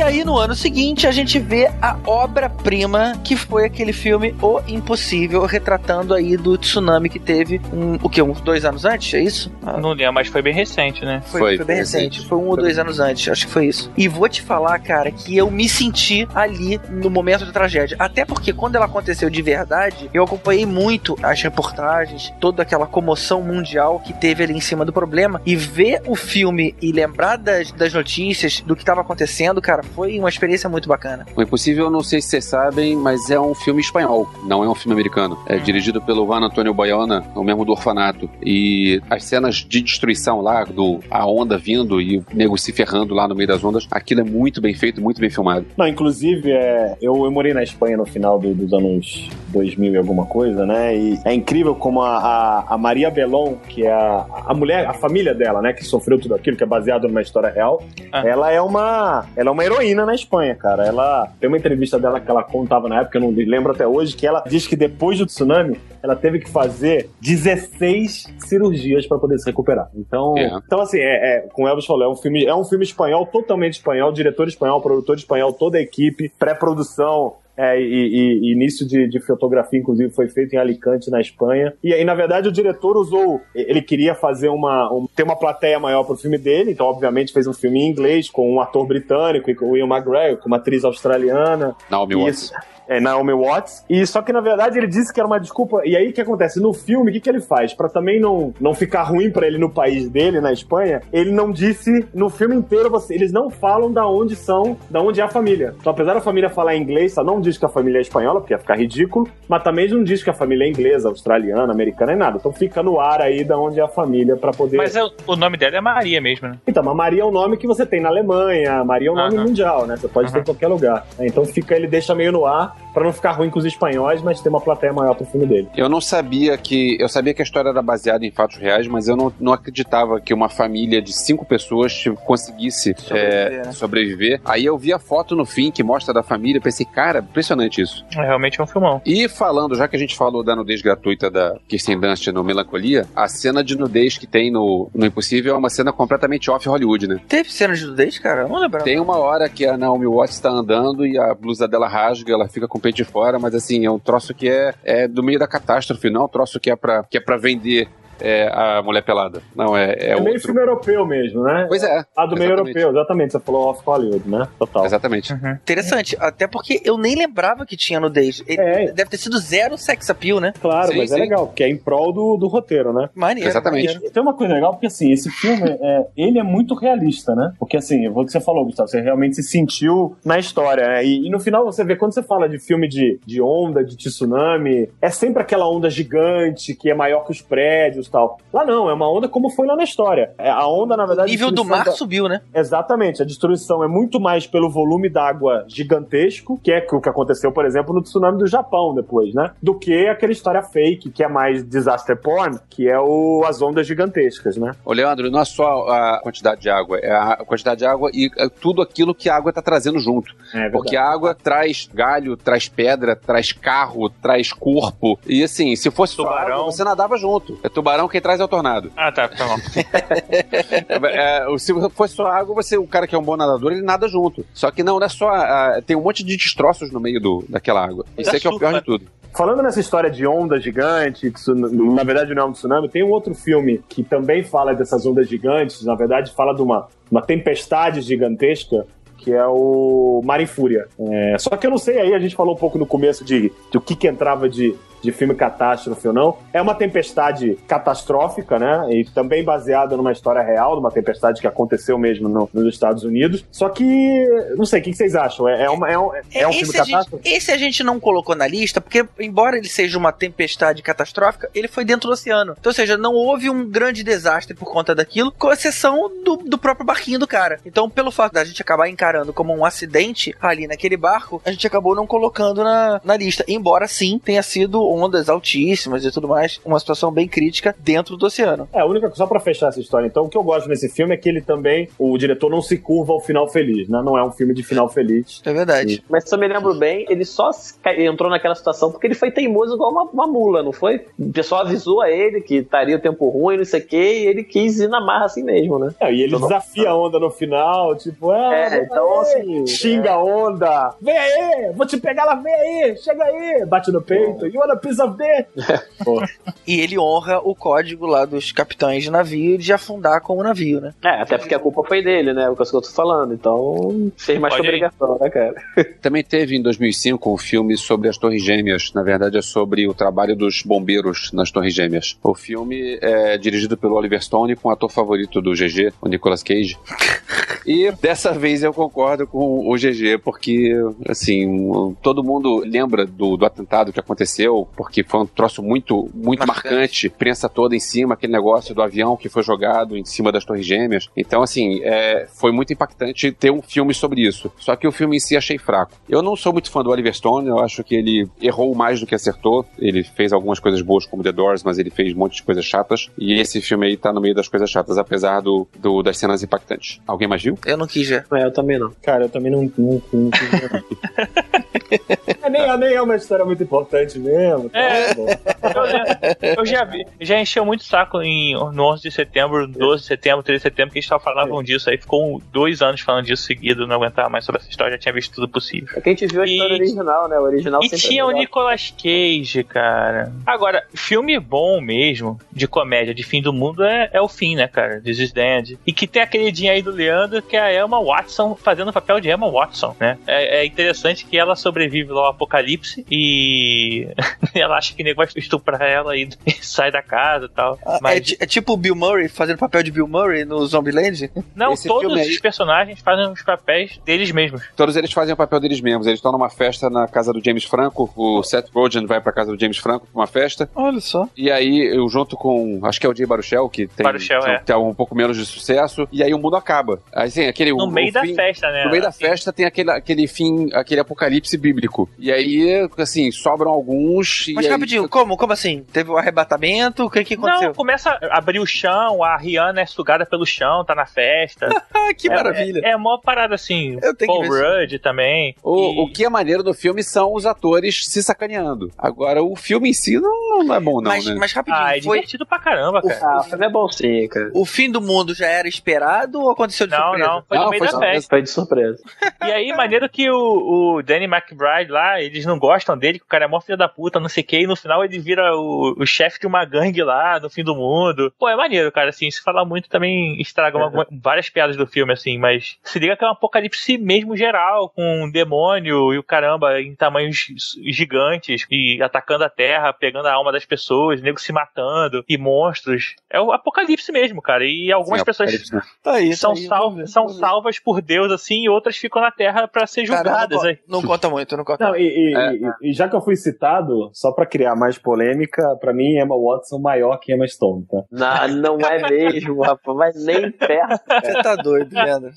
E aí, no ano seguinte, a gente vê a obra-prima que foi aquele filme O Impossível, retratando aí do tsunami que teve um, o que, uns dois anos antes, é isso? Ah, Não lembro, mas foi bem recente, né? Foi, Foi, foi bem recente. recente. Foi um ou dois anos antes, acho que foi isso. E vou te falar, cara, que eu me senti ali no momento da tragédia. Até porque quando ela aconteceu de verdade, eu acompanhei muito as reportagens, toda aquela comoção mundial que teve ali em cima do problema. E ver o filme e lembrar das, das notícias, do que estava acontecendo, cara, foi uma experiência muito bacana. O Impossível, eu não sei se vocês sabem, mas é um filme espanhol, não é um filme americano. É dirigido pelo Juan Antonio Bayona, o mesmo do Orfanato. E as cenas de destruição lá, do a onda vindo e o nego se ferrando lá no meio das ondas, aquilo é muito bem feito, muito bem filmado. Não, inclusive, é, eu, eu morei na Espanha no final do- dos anos 2000 e alguma coisa, né? E é incrível como a, a, a Maria Belon, que é a, a mulher, a família dela, né? Que sofreu tudo aquilo, que é baseado numa história real, Ah. ela é uma ela é uma heroína na Espanha, cara. Ela tem uma entrevista dela que ela contava na época, eu não lembro até hoje, que ela diz que depois do tsunami, ela teve que fazer 16 cirurgias para poder se recuperar. Então, É. então assim, é, é, como o Elvis falou, é um filme, é um filme espanhol, totalmente espanhol, diretor espanhol, produtor espanhol, toda a equipe, pré-produção. É, e, e- início de, de fotografia, inclusive, foi feito em Alicante, na Espanha. E aí, na verdade, o diretor usou. Ele queria fazer uma. um- ter uma plateia maior pro filme dele, então, obviamente, fez um filme em inglês, com um ator britânico, e com o Ian McGregor, com uma atriz australiana. Naomi Watts. É Naomi Watts. E só que na verdade ele disse que era uma desculpa. E aí o que acontece? No filme, o que, que ele faz? Pra também não, não ficar ruim pra ele no país dele, na Espanha, ele não disse no filme inteiro, você, eles não falam da onde são, da onde é a família. Então, apesar da família falar inglês, só não diz que a família é espanhola, porque ia ficar ridículo, mas também não diz que a família é inglesa, australiana, americana, é nada. Então fica no ar aí da onde é a família pra poder. Mas é- o nome dela é Maria mesmo, né? Então, mas Maria é um nome que você tem na Alemanha, Maria é um nome mundial, né? Você pode ter em qualquer lugar. Então fica, ele deixa meio no ar pra não ficar ruim com os espanhóis, mas ter uma plateia maior pro filme dele. Eu não sabia que. Eu sabia que a história era baseada em fatos reais, mas eu não, não acreditava que uma família de cinco pessoas conseguisse Sobreviver, é, né? sobreviver. Aí eu vi a foto no fim que mostra da família e pensei, cara, impressionante isso. É realmente um filmão. E falando, já que a gente falou da nudez gratuita da Kirsten Dunst no Melancolia, a cena de nudez que tem no, no Impossível é uma cena completamente off Hollywood, né? Teve cena de nudez, cara? Eu não lembro. Tem uma hora que a Naomi Watts tá andando e a blusa dela rasga, ela fica com o peito de fora, mas assim, é um troço que é, é do meio da catástrofe, não é um troço que é pra, que é pra vender é, a mulher pelada. Não, é, é, É, meio outro. filme europeu mesmo, né? Pois é. A do meio exatamente. europeu, exatamente. Você falou off Hollywood, né? Total. Exatamente. Interessante, até porque eu nem lembrava que tinha nudez. Ele É. Deve ter sido zero sex appeal, né? Claro, Sim, mas é sim. legal, porque é em prol do, do roteiro, né? Maneiro. Exatamente. maneiro. Tem uma coisa legal, porque assim, esse filme, é, ele é muito realista, né? Porque assim, o que você falou, Gustavo, você realmente se sentiu na história, né? E, e no final você vê, quando você fala de filme de, de onda, de tsunami, é sempre aquela onda gigante, que é maior que os prédios e tal. Lá não, é uma onda como foi lá na história. É, a onda, na O verdade... nível a do mar da- subiu, né? Exatamente, a destruição é muito mais pelo volume d'água gigantesco, que é o que aconteceu, por exemplo, no tsunami do Japão depois, né? Do que aquela história fake, que é mais disaster porn, que é o, as ondas gigantescas, né? Ô, Leandro, não é só a quantidade de água, é a quantidade de água e é, tudo aquilo que a água tá trazendo junto. É Porque a água traz galho, traz pedra, traz carro, traz corpo. E assim, se fosse Tubarão. água, você nadava junto. É tubarão quem traz é o tornado. Ah, tá, tá bom. É, é, se fosse só água, você, o cara que é um bom nadador, ele nada junto. Só que não, não é só. ah, tem um monte de destroços no meio do, daquela água. Isso é que é o pior de tudo. Falando nessa história de onda gigante, tsun- na verdade não é um tsunami, tem um outro filme que também fala dessas ondas gigantes, na verdade fala de uma, uma tempestade gigantesca, que é o Mar em Fúria. É, só que eu não sei, aí a gente falou um pouco no começo de, de o que, que entrava de, de filme catástrofe ou não. É uma tempestade catastrófica, né? E também baseada numa história real, numa tempestade que aconteceu mesmo no- nos Estados Unidos. Só que, não sei, o que, vocês acham? É, é, uma- é um, é um filme esse, a gente, catástrofe? esse a gente não colocou na lista, porque, embora ele seja uma tempestade catastrófica, ele foi dentro do oceano. Então, ou seja, não houve um grande desastre por conta daquilo, com exceção do, do próprio barquinho do cara. Então, pelo fato da gente acabar encarando como um acidente ali naquele barco, a gente acabou não colocando na, na lista. Embora sim tenha sido ondas altíssimas e tudo mais, uma situação bem crítica dentro do oceano. É, a única só pra fechar essa história, então, o que eu gosto nesse filme é que ele também, o diretor não se curva ao final feliz, né? Não é um filme de final feliz. É verdade. Mas se eu me lembro bem, ele só entrou naquela situação porque ele foi teimoso igual uma, uma mula, não foi? O pessoal avisou a ele que estaria o tempo ruim, não sei o quê, e ele quis ir na marra assim mesmo, né? É, e ele Então, desafia a onda no final, tipo, é, É, então assim. xinga a onda, vem aí, vou te pegar lá, vem aí, chega aí, bate no peito, you want a piece of dick? E ele honra o código lá dos capitães de navio de afundar com o navio, né? É, até porque a culpa foi dele, né? O que eu tô falando. Então, fez mais que obrigação, né, cara? Também teve em 2005 um filme sobre as Torres Gêmeas. Na verdade, é sobre o trabalho dos bombeiros nas Torres Gêmeas. O filme é dirigido pelo Oliver Stone com o ator favorito do GG, o Nicolas Cage. E dessa vez eu concordo com o GG, porque, assim, todo mundo lembra do, do atentado que aconteceu, porque foi um troço muito, muito Marcante. marcante. Prensa toda em cima, aquele negócio do avião que foi jogado em cima das Torres Gêmeas. Então, assim, é, foi muito impactante ter um filme sobre isso. Só que o filme em si achei fraco. Eu não sou muito fã do Oliver Stone, eu acho que ele errou mais do que acertou. Ele fez algumas coisas boas como The Doors, mas ele fez um monte de coisas chatas. E esse filme aí tá no meio das coisas chatas, apesar do, do- das cenas impactantes. Alguém mais viu? Eu não quis ver. É, eu também não. cara, eu também não. não, não, não é, nem, nem é uma história muito importante mesmo. tá É. Eu, já- eu já vi, já encheu muito saco em, no 11 de setembro, 12 de setembro, 13 de setembro, que eles só falavam disso. Aí ficou dois anos falando disso seguido, não aguentava mais sobre essa história, já tinha visto tudo possível. É que a gente viu a E- história original, né? O original E sempre tinha é o. Nicolas Cage, cara. Agora, filme bom mesmo, de comédia, de fim do mundo, é, é o fim, né, cara? This is the End. E que tem aquele dia aí do Leandro, que é a Emma Watson fazendo o papel de Emma Watson, né? É, é interessante que ela sobrevive lá ao apocalipse e ela acha que o nego vai estuprar ela e sai da casa e tal. Ah, Mas é, é tipo o Bill Murray fazendo papel de Bill Murray no Zombieland? não, esse todos filme aí- os personagens fazem os papéis deles mesmos. Todos eles fazem o papel deles mesmos. Eles estão numa festa na casa do James Franco. O Seth Rogen vai pra casa do James Franco pra uma festa. Olha só. E aí, eu junto com. Acho que é o Jay Baruchel, que tem, Baruchel, tem, é. tem um pouco menos de sucesso. E aí o mundo acaba. Aí, assim, aquele. No o- meio o da fim- festa, né? No meio da festa tem aquele, aquele fim, aquele apocalipse bíblico. E aí, assim, sobram alguns. E Mas aí- rapidinho, como? Como assim? Teve o arrebatamento? O que que aconteceu? Não, começa a abrir o chão, a Rihanna é sugada pelo chão, tá na festa. Ah, que É- maravilha. É, é mó parada assim. Eu tenho que Paul. Rudd também. O, E- o que é maneiro do filme são os atores se sacaneando. Agora, o filme em si não, não é bom, não, mas, né? mas rapidinho, Ah, é foi... divertido pra caramba, cara. Ah, o filme é bom sim, cara. o fim do mundo já era esperado ou aconteceu de Não, surpresa? não, foi no Não, meio foi da festa. Foi de surpresa. E aí, maneiro que o, o Danny McBride lá, eles não gostam dele, que o cara é mó filho da puta, não sei o que, e no final ele vira o, o chefe de uma gangue lá, no fim do mundo. Pô, é maneiro, cara, assim, se falar muito também estraga É. uma- várias piadas do filme, assim, mas se liga que é um apocalipse mesmo geral, com um demônio e o caramba em tamanhos gigantes, e atacando a terra, pegando a alma das pessoas, nego se matando, e monstros. É o apocalipse mesmo, cara, e algumas Sim, pessoas apocalipse, né? Tá aí, são, tá aí, sal- vamos ver, são salvas por Deus, assim, e outras ficam na terra pra ser julgadas. não, co- não conta muito, não conta Não, e, e- É. e- e já que eu fui citado, só pra criar mais polêmica, pra mim Emma Watson maior que Emma Stone, tá? Não, não é mesmo, rapaz. Mas nem perto. Você tá doido, Leandro.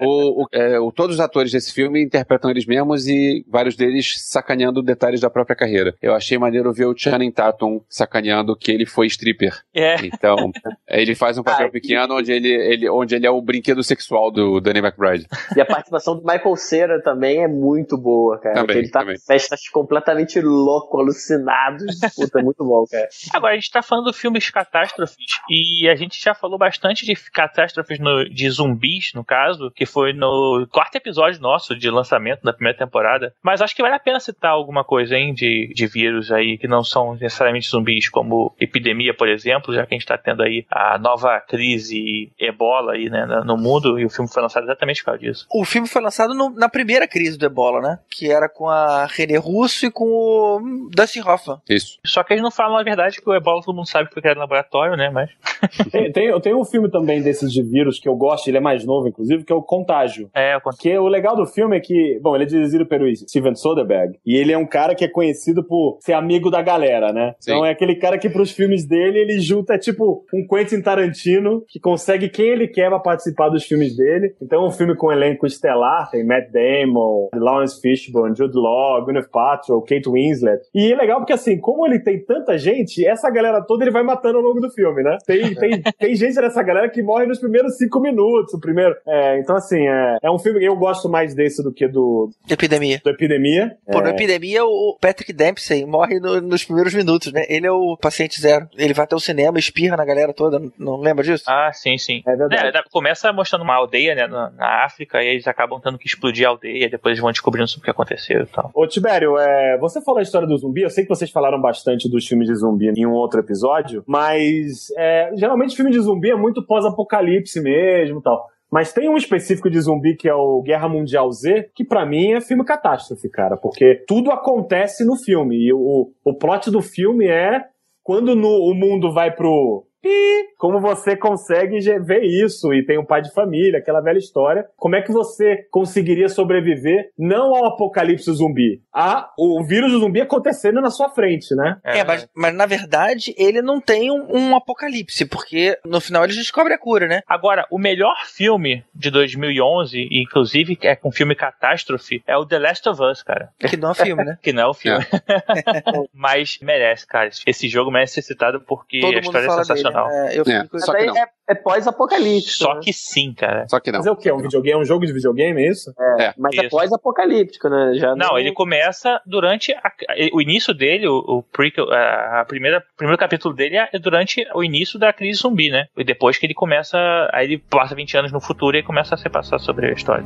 O, o- é, o- todos os atores desse filme interpretam eles mesmos e vários deles sacaneando detalhes da própria carreira. Eu achei maneiro ver o Channing Tatum sacaneando que ele foi stripper. É. Então, ele faz um papel Ah, pequeno onde ele, ele, onde ele é o brinquedo sexual do Danny McBride. E a participação do Michael Cera também é muito boa, cara. Também, ele tá também. festas completamente louco, alucinado. Puta, é muito bom, cara. Agora, a gente tá falando de filmes catástrofes e a gente já falou bastante de catástrofes no- de zumbis, no caso, que foi no quarto episódio nosso de lançamento da primeira temporada. Mas acho que vale a pena citar alguma coisa, hein, de, de vírus aí que não são necessariamente zumbis, como epidemia, por exemplo, já que a gente tá tendo aí a nova crise ebola aí, né, no mundo e o filme foi lançado exatamente por causa disso. O filme foi lançado no- na primeira crise do Ebola, né? Que era com a René Russo e com o Dustin Hoffman. Isso. Só que eles não falam a verdade que o ebola todo mundo sabe que foi criado no laboratório, né, mas... Tem, tem, eu tenho um filme também desses de vírus que eu gosto, ele é mais novo, inclusive, que é o Contágio. É, eu Que o legal do filme é que, bom, ele é dirigido pelo Steven Soderbergh, e ele é um cara que é conhecido por ser amigo da galera, né? Sim. Então é aquele cara que pros filmes dele, ele junta, é tipo, um Quentin Tarantino, que consegue quem ele quer pra participar dos filmes dele. Então é um filme com elenco estelar, tem Matt Damon, Lawrence Fishburne, Jude Law, Gwyneth Paltrow, Kate Winslet. E é legal porque, assim, como ele tem tanta gente, essa galera toda ele vai matando ao longo do filme, né? Tem, tem, tem gente dessa galera que morre nos primeiros cinco minutos, o primeiro... É, então, assim, é, é um filme que eu gosto mais desse do que do, Epidemia. do Epidemia. Pô, na epidemia, o Patrick Dempsey morre no- nos primeiros minutos, né? Ele é o paciente zero. Ele vai até o cinema, espirra na galera toda. Não, não lembra disso? Ah, sim, sim. É verdade. É, da- começa mostrando uma aldeia, né, na, na África, e eles acabam tendo que explodir a aldeia, depois eles vão descobrindo sobre o que aconteceu e tal. Ô, Tibério, é, você falou a história do zumbi, eu sei que vocês falaram bastante dos filmes de zumbi em um outro episódio, mas é, geralmente filme de zumbi é muito pós-apocalipse mesmo e tal. Mas tem um específico de zumbi que é o Guerra Mundial Z, que pra mim é filme catástrofe, cara, porque tudo acontece no filme. E o, o plot do filme é quando no- o mundo vai pro. Pi, Como você consegue ver isso? E tem um pai de família, aquela velha história. Como é que você conseguiria sobreviver não ao apocalipse zumbi, a o vírus do zumbi acontecendo na sua frente, né? É, mas, mas na verdade ele não tem um, um apocalipse, porque no final eles descobrem a cura, né? Agora, o melhor filme de 2011, e inclusive é com filme catástrofe, é o The Last of Us, cara. Que não é filme, né? Que não é o filme. Mas merece, cara. Esse jogo merece ser citado porque Todo a mundo história é fala sensacional. dele. É, eu É, só que não. é, é pós-apocalíptico. Só né? que sim, cara. Só que não. Mas é o quê? É um videogame? É um jogo de videogame, é isso? É. Mas é Isso. pós-apocalíptico, né? Já Não, ele começa durante a- o início dele, o, o prequel, a, a primeira, o primeiro capítulo dele é durante o início da crise zumbi, né? E depois que ele começa, aí ele passa 20 anos no futuro e começa a se passar sobre a história.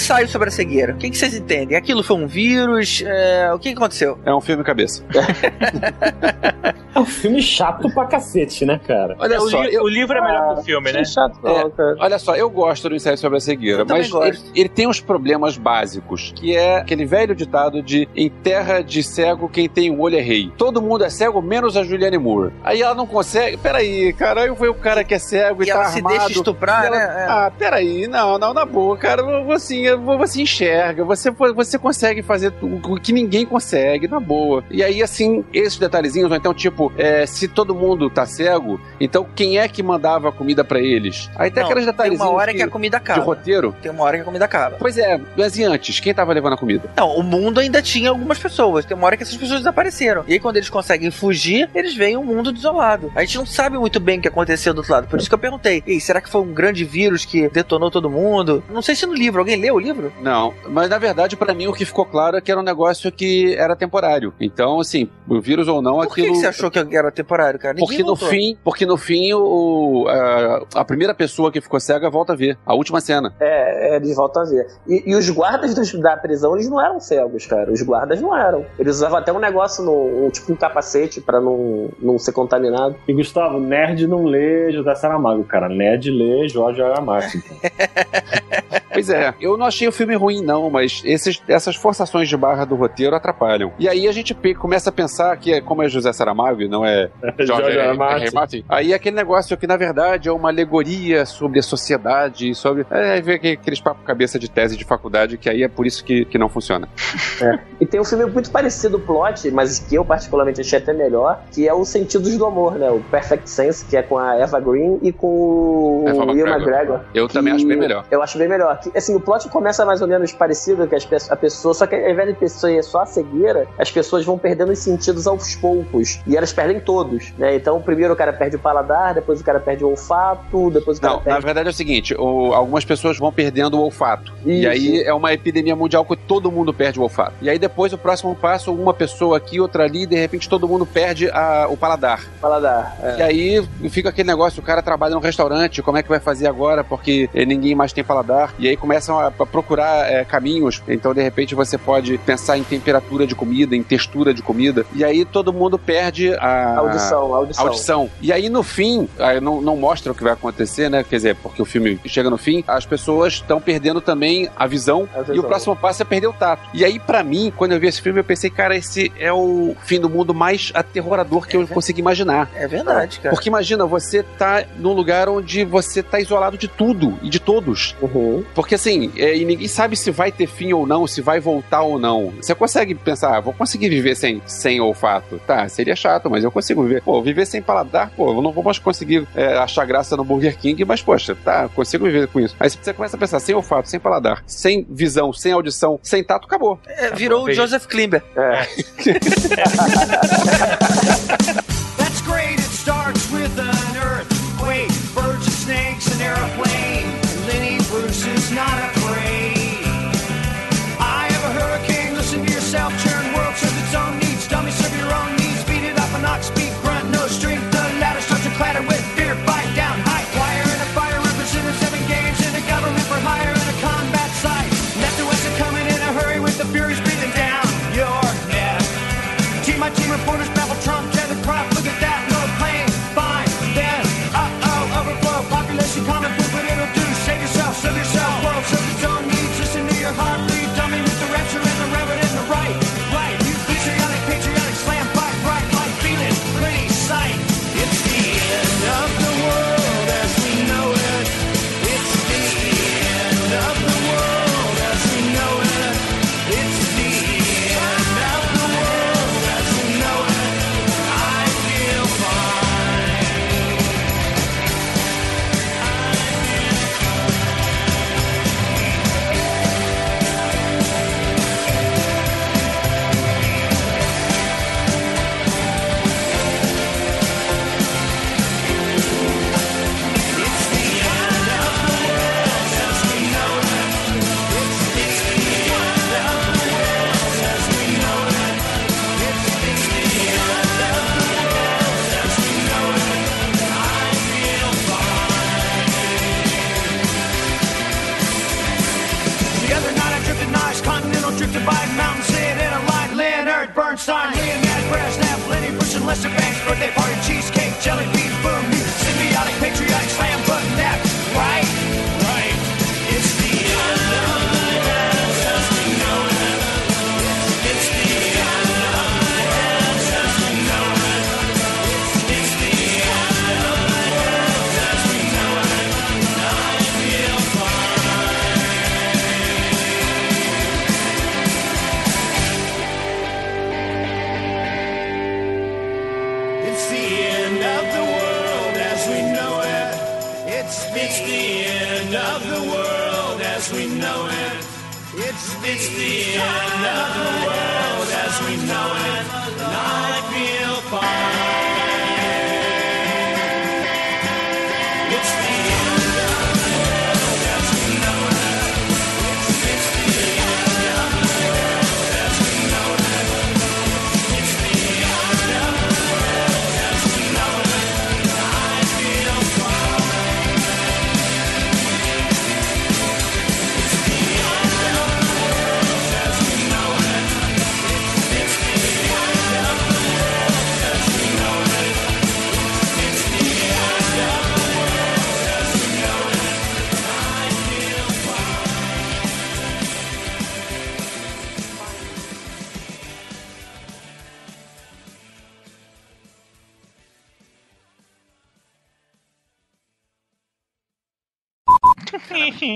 Ensaio sobre a cegueira? O que, que vocês entendem? Aquilo foi um vírus? É, o que, que aconteceu? É um filme cabeça. É um filme chato pra cacete, né, cara? Olha o, só, li- eu, o livro é melhor que o filme, né? É chato, não, É. cara. olha só, eu gosto do ensaio sobre a cegueira, Eu mas ele, ele tem uns problemas básicos, que é aquele velho ditado de em terra de cego quem tem um olho é rei. Todo mundo é cego, menos a Juliane Moore. Aí ela não consegue. Peraí, cara, aí foi o cara que é cego e, E tá ela se armado. deixa estuprar, ela- né? É. Ah, peraí, não, não, na boa, cara, você, você enxerga, você, você consegue fazer o que ninguém consegue, na boa. E aí, assim, esses detalhezinhos, ou então, tipo, é, se todo mundo tá cego, então quem é que mandava a comida pra eles? Aí tem Não, aqueles tem detalhezinhos uma hora que- que a comida de acaba. roteiro. Tem uma hora que a comida acaba. Pois é, mas e antes? Quem tava levando a comida? Não, o mundo ainda tinha algumas pessoas. Tem uma hora que essas pessoas desapareceram. E aí, quando eles conseguem fugir, eles veem um mundo desolado. A gente não sabe muito bem o que aconteceu do outro lado. Por isso que eu perguntei: Ei, será que foi um grande vírus que detonou todo mundo? Não sei se no livro. Alguém leu o livro? Não, mas na verdade, pra mim, o que ficou claro é que era um negócio que era temporário. Então, assim, o vírus ou não, Por que, aquilo. que você achou que era temporário, cara? Ninguém Porque no fim, porque no fim o, a, a primeira pessoa que ficou cega volta a ver. A última cena. É, é, eles voltam a ver. E, e os guardas dos- da prisão, eles não eram cegos, cara. Os guardas não eram. Eles usavam até um negócio, no, um, tipo um capacete pra não, não ser contaminado. E Gustavo, nerd não lê José Saramago, cara. Nerd lê Jorge R. Pois é, eu não achei o filme ruim, não, mas esses, essas forçações de barra do roteiro atrapalham. E aí a gente começa a pensar que, é, como é José Saramago e não é George R. Martin, aí é aquele negócio que, na verdade, é uma alegoria sobre a sociedade, sobre. É, aquele- aqueles papo cabeça de tese de faculdade, que aí é por isso que, que não funciona. E tem um filme muito parecido o plot, mas que eu particularmente achei até melhor, que é o Sentidos do Amor, né? O Perfect Sense, que é com a Eva Green e com o Ian McGregor. Eu também acho bem melhor. Eu acho bem melhor. Assim, o plot começa mais ou menos parecido que a pessoa, só que ao invés de pessoa ir só a cegueira, as pessoas vão perdendo os sentidos aos poucos. E elas perdem todos, né? Então, primeiro o cara perde o paladar, depois o cara perde o olfato, depois o cara Não, na perde. verdade é o seguinte: o- algumas pessoas vão perdendo o olfato. E Isso. aí é uma epidemia mundial que todo mundo perde o olfato. E aí depois o próximo passo, uma pessoa aqui, outra ali, e de repente todo mundo perde a- o paladar. paladar. é. E aí fica aquele negócio: o cara trabalha no restaurante, como é que vai fazer agora? Porque eh, ninguém mais tem paladar. E aí começam a, a procurar eh, caminhos. Então de repente você pode pensar em temperatura de comida, em textura de comida. E aí todo mundo perde a Audição, audição. audição. E aí no fim, aí não, não mostra o que vai acontecer, né? Quer dizer, porque o filme chega no fim, as pessoas estão perdendo também a visão, A visão. e o próximo passo é perder o tato. E aí, pra mim, quando eu vi esse filme, eu pensei, cara, esse é o fim do mundo mais aterrorador que eu consigo imaginar. É verdade, cara. Porque imagina, você tá num lugar onde você tá isolado de tudo e de todos. Uhum. Porque assim, é, e ninguém sabe se vai ter fim ou não, se vai voltar ou não. Você consegue pensar, ah, vou conseguir viver sem, sem olfato. Tá, seria chato, mas eu consigo viver. Pô, viver sem paladar, pô, eu não vou mais conseguir é, achar graça no Burger King, mas poxa, tá, consigo viver com isso. Aí você começa a pensar, sem olfato, sem paladar, sem visão, sem audição, sem tato, acabou. É, virou o Veja. Joseph Klimber. É. not afraid. Bernstein, me and Matt Brass, Nap, Lenny, Bush, and Lester Banks, birthday party, cheesecake, jelly beans, boom, symbiotic patriot. It's the, end of the world as we know it. It's the, it's the end of the world as we know it.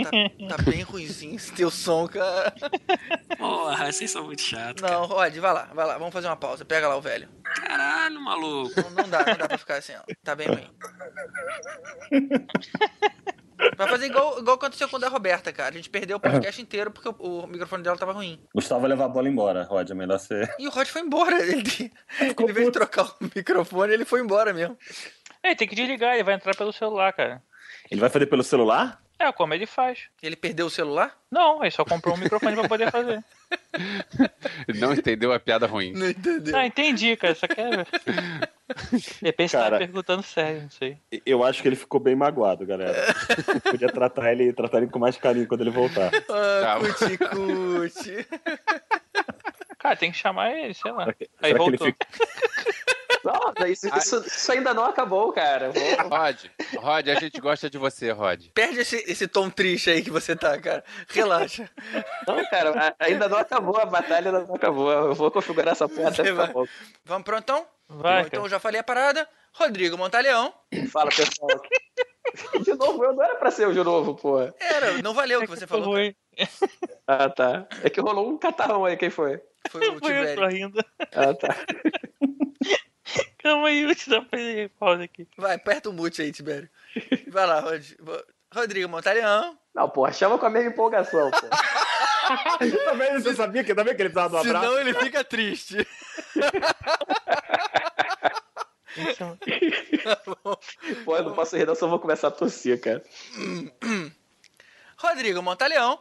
Tá, tá bem ruimzinho esse teu som, cara. Porra, vocês são muito chatos. Não, Rod, vai lá, vai lá, vamos fazer uma pausa. Pega lá o velho. Caralho, maluco. Não, não dá, não dá pra ficar assim, ó. Tá bem ruim. Vai fazer igual, igual aconteceu com o da Roberta, cara. A gente perdeu o podcast inteiro porque o, o microfone dela tava ruim. Gustavo vai levar a bola embora, Rod. É melhor ser. E o Rod foi embora. Ele, ele veio trocar o microfone ele foi embora mesmo. É, tem que desligar, ele vai entrar pelo celular, cara. Ele vai fazer pelo celular? É, como ele faz. Ele perdeu o celular? Não, ele só comprou um microfone pra poder fazer. Não entendeu a piada ruim. Não entendeu. Ah, entendi, cara. Só quer. De repente você tava perguntando sério, não sei. Eu acho que ele ficou bem magoado, galera. Podia tratar ele, tratar ele com mais carinho quando ele voltar. Ah, Tá. cuti, cuti. Cara, tem que chamar ele, sei lá. Será que, Aí será que ele voltou. fica. Nossa, isso, isso, isso ainda não acabou, cara. Vou- Rod, Rod, a gente gosta de você, Rod. Perde esse, esse tom triste aí que você tá, cara. Relaxa. Não, cara, ainda não acabou, a batalha ainda não acabou. Eu vou configurar essa porra até vai. bom. Vamos pronto então? Vai, então cara. eu já falei a parada. Rodrigo Montaleão. Fala, pessoal. De novo, eu não era pra ser o de novo, porra. Era, não valeu o que você falou. Foi, Ah, tá. É que rolou um catarrão aí, quem foi? Foi o Tibério. Ah, tá. Calma aí, eu te dou fazer pausa aqui. Vai, aperta o mute aí, Tibério. Vai lá, Rod... Rodrigo Montaleão. Não, porra, chama com a mesma empolgação, pô. Também você sabia que, também que ele precisava do abraço? Senão ele fica triste. Pô, eu não posso rir, não, só vou começar a tossir, cara. Rodrigo Montaleão.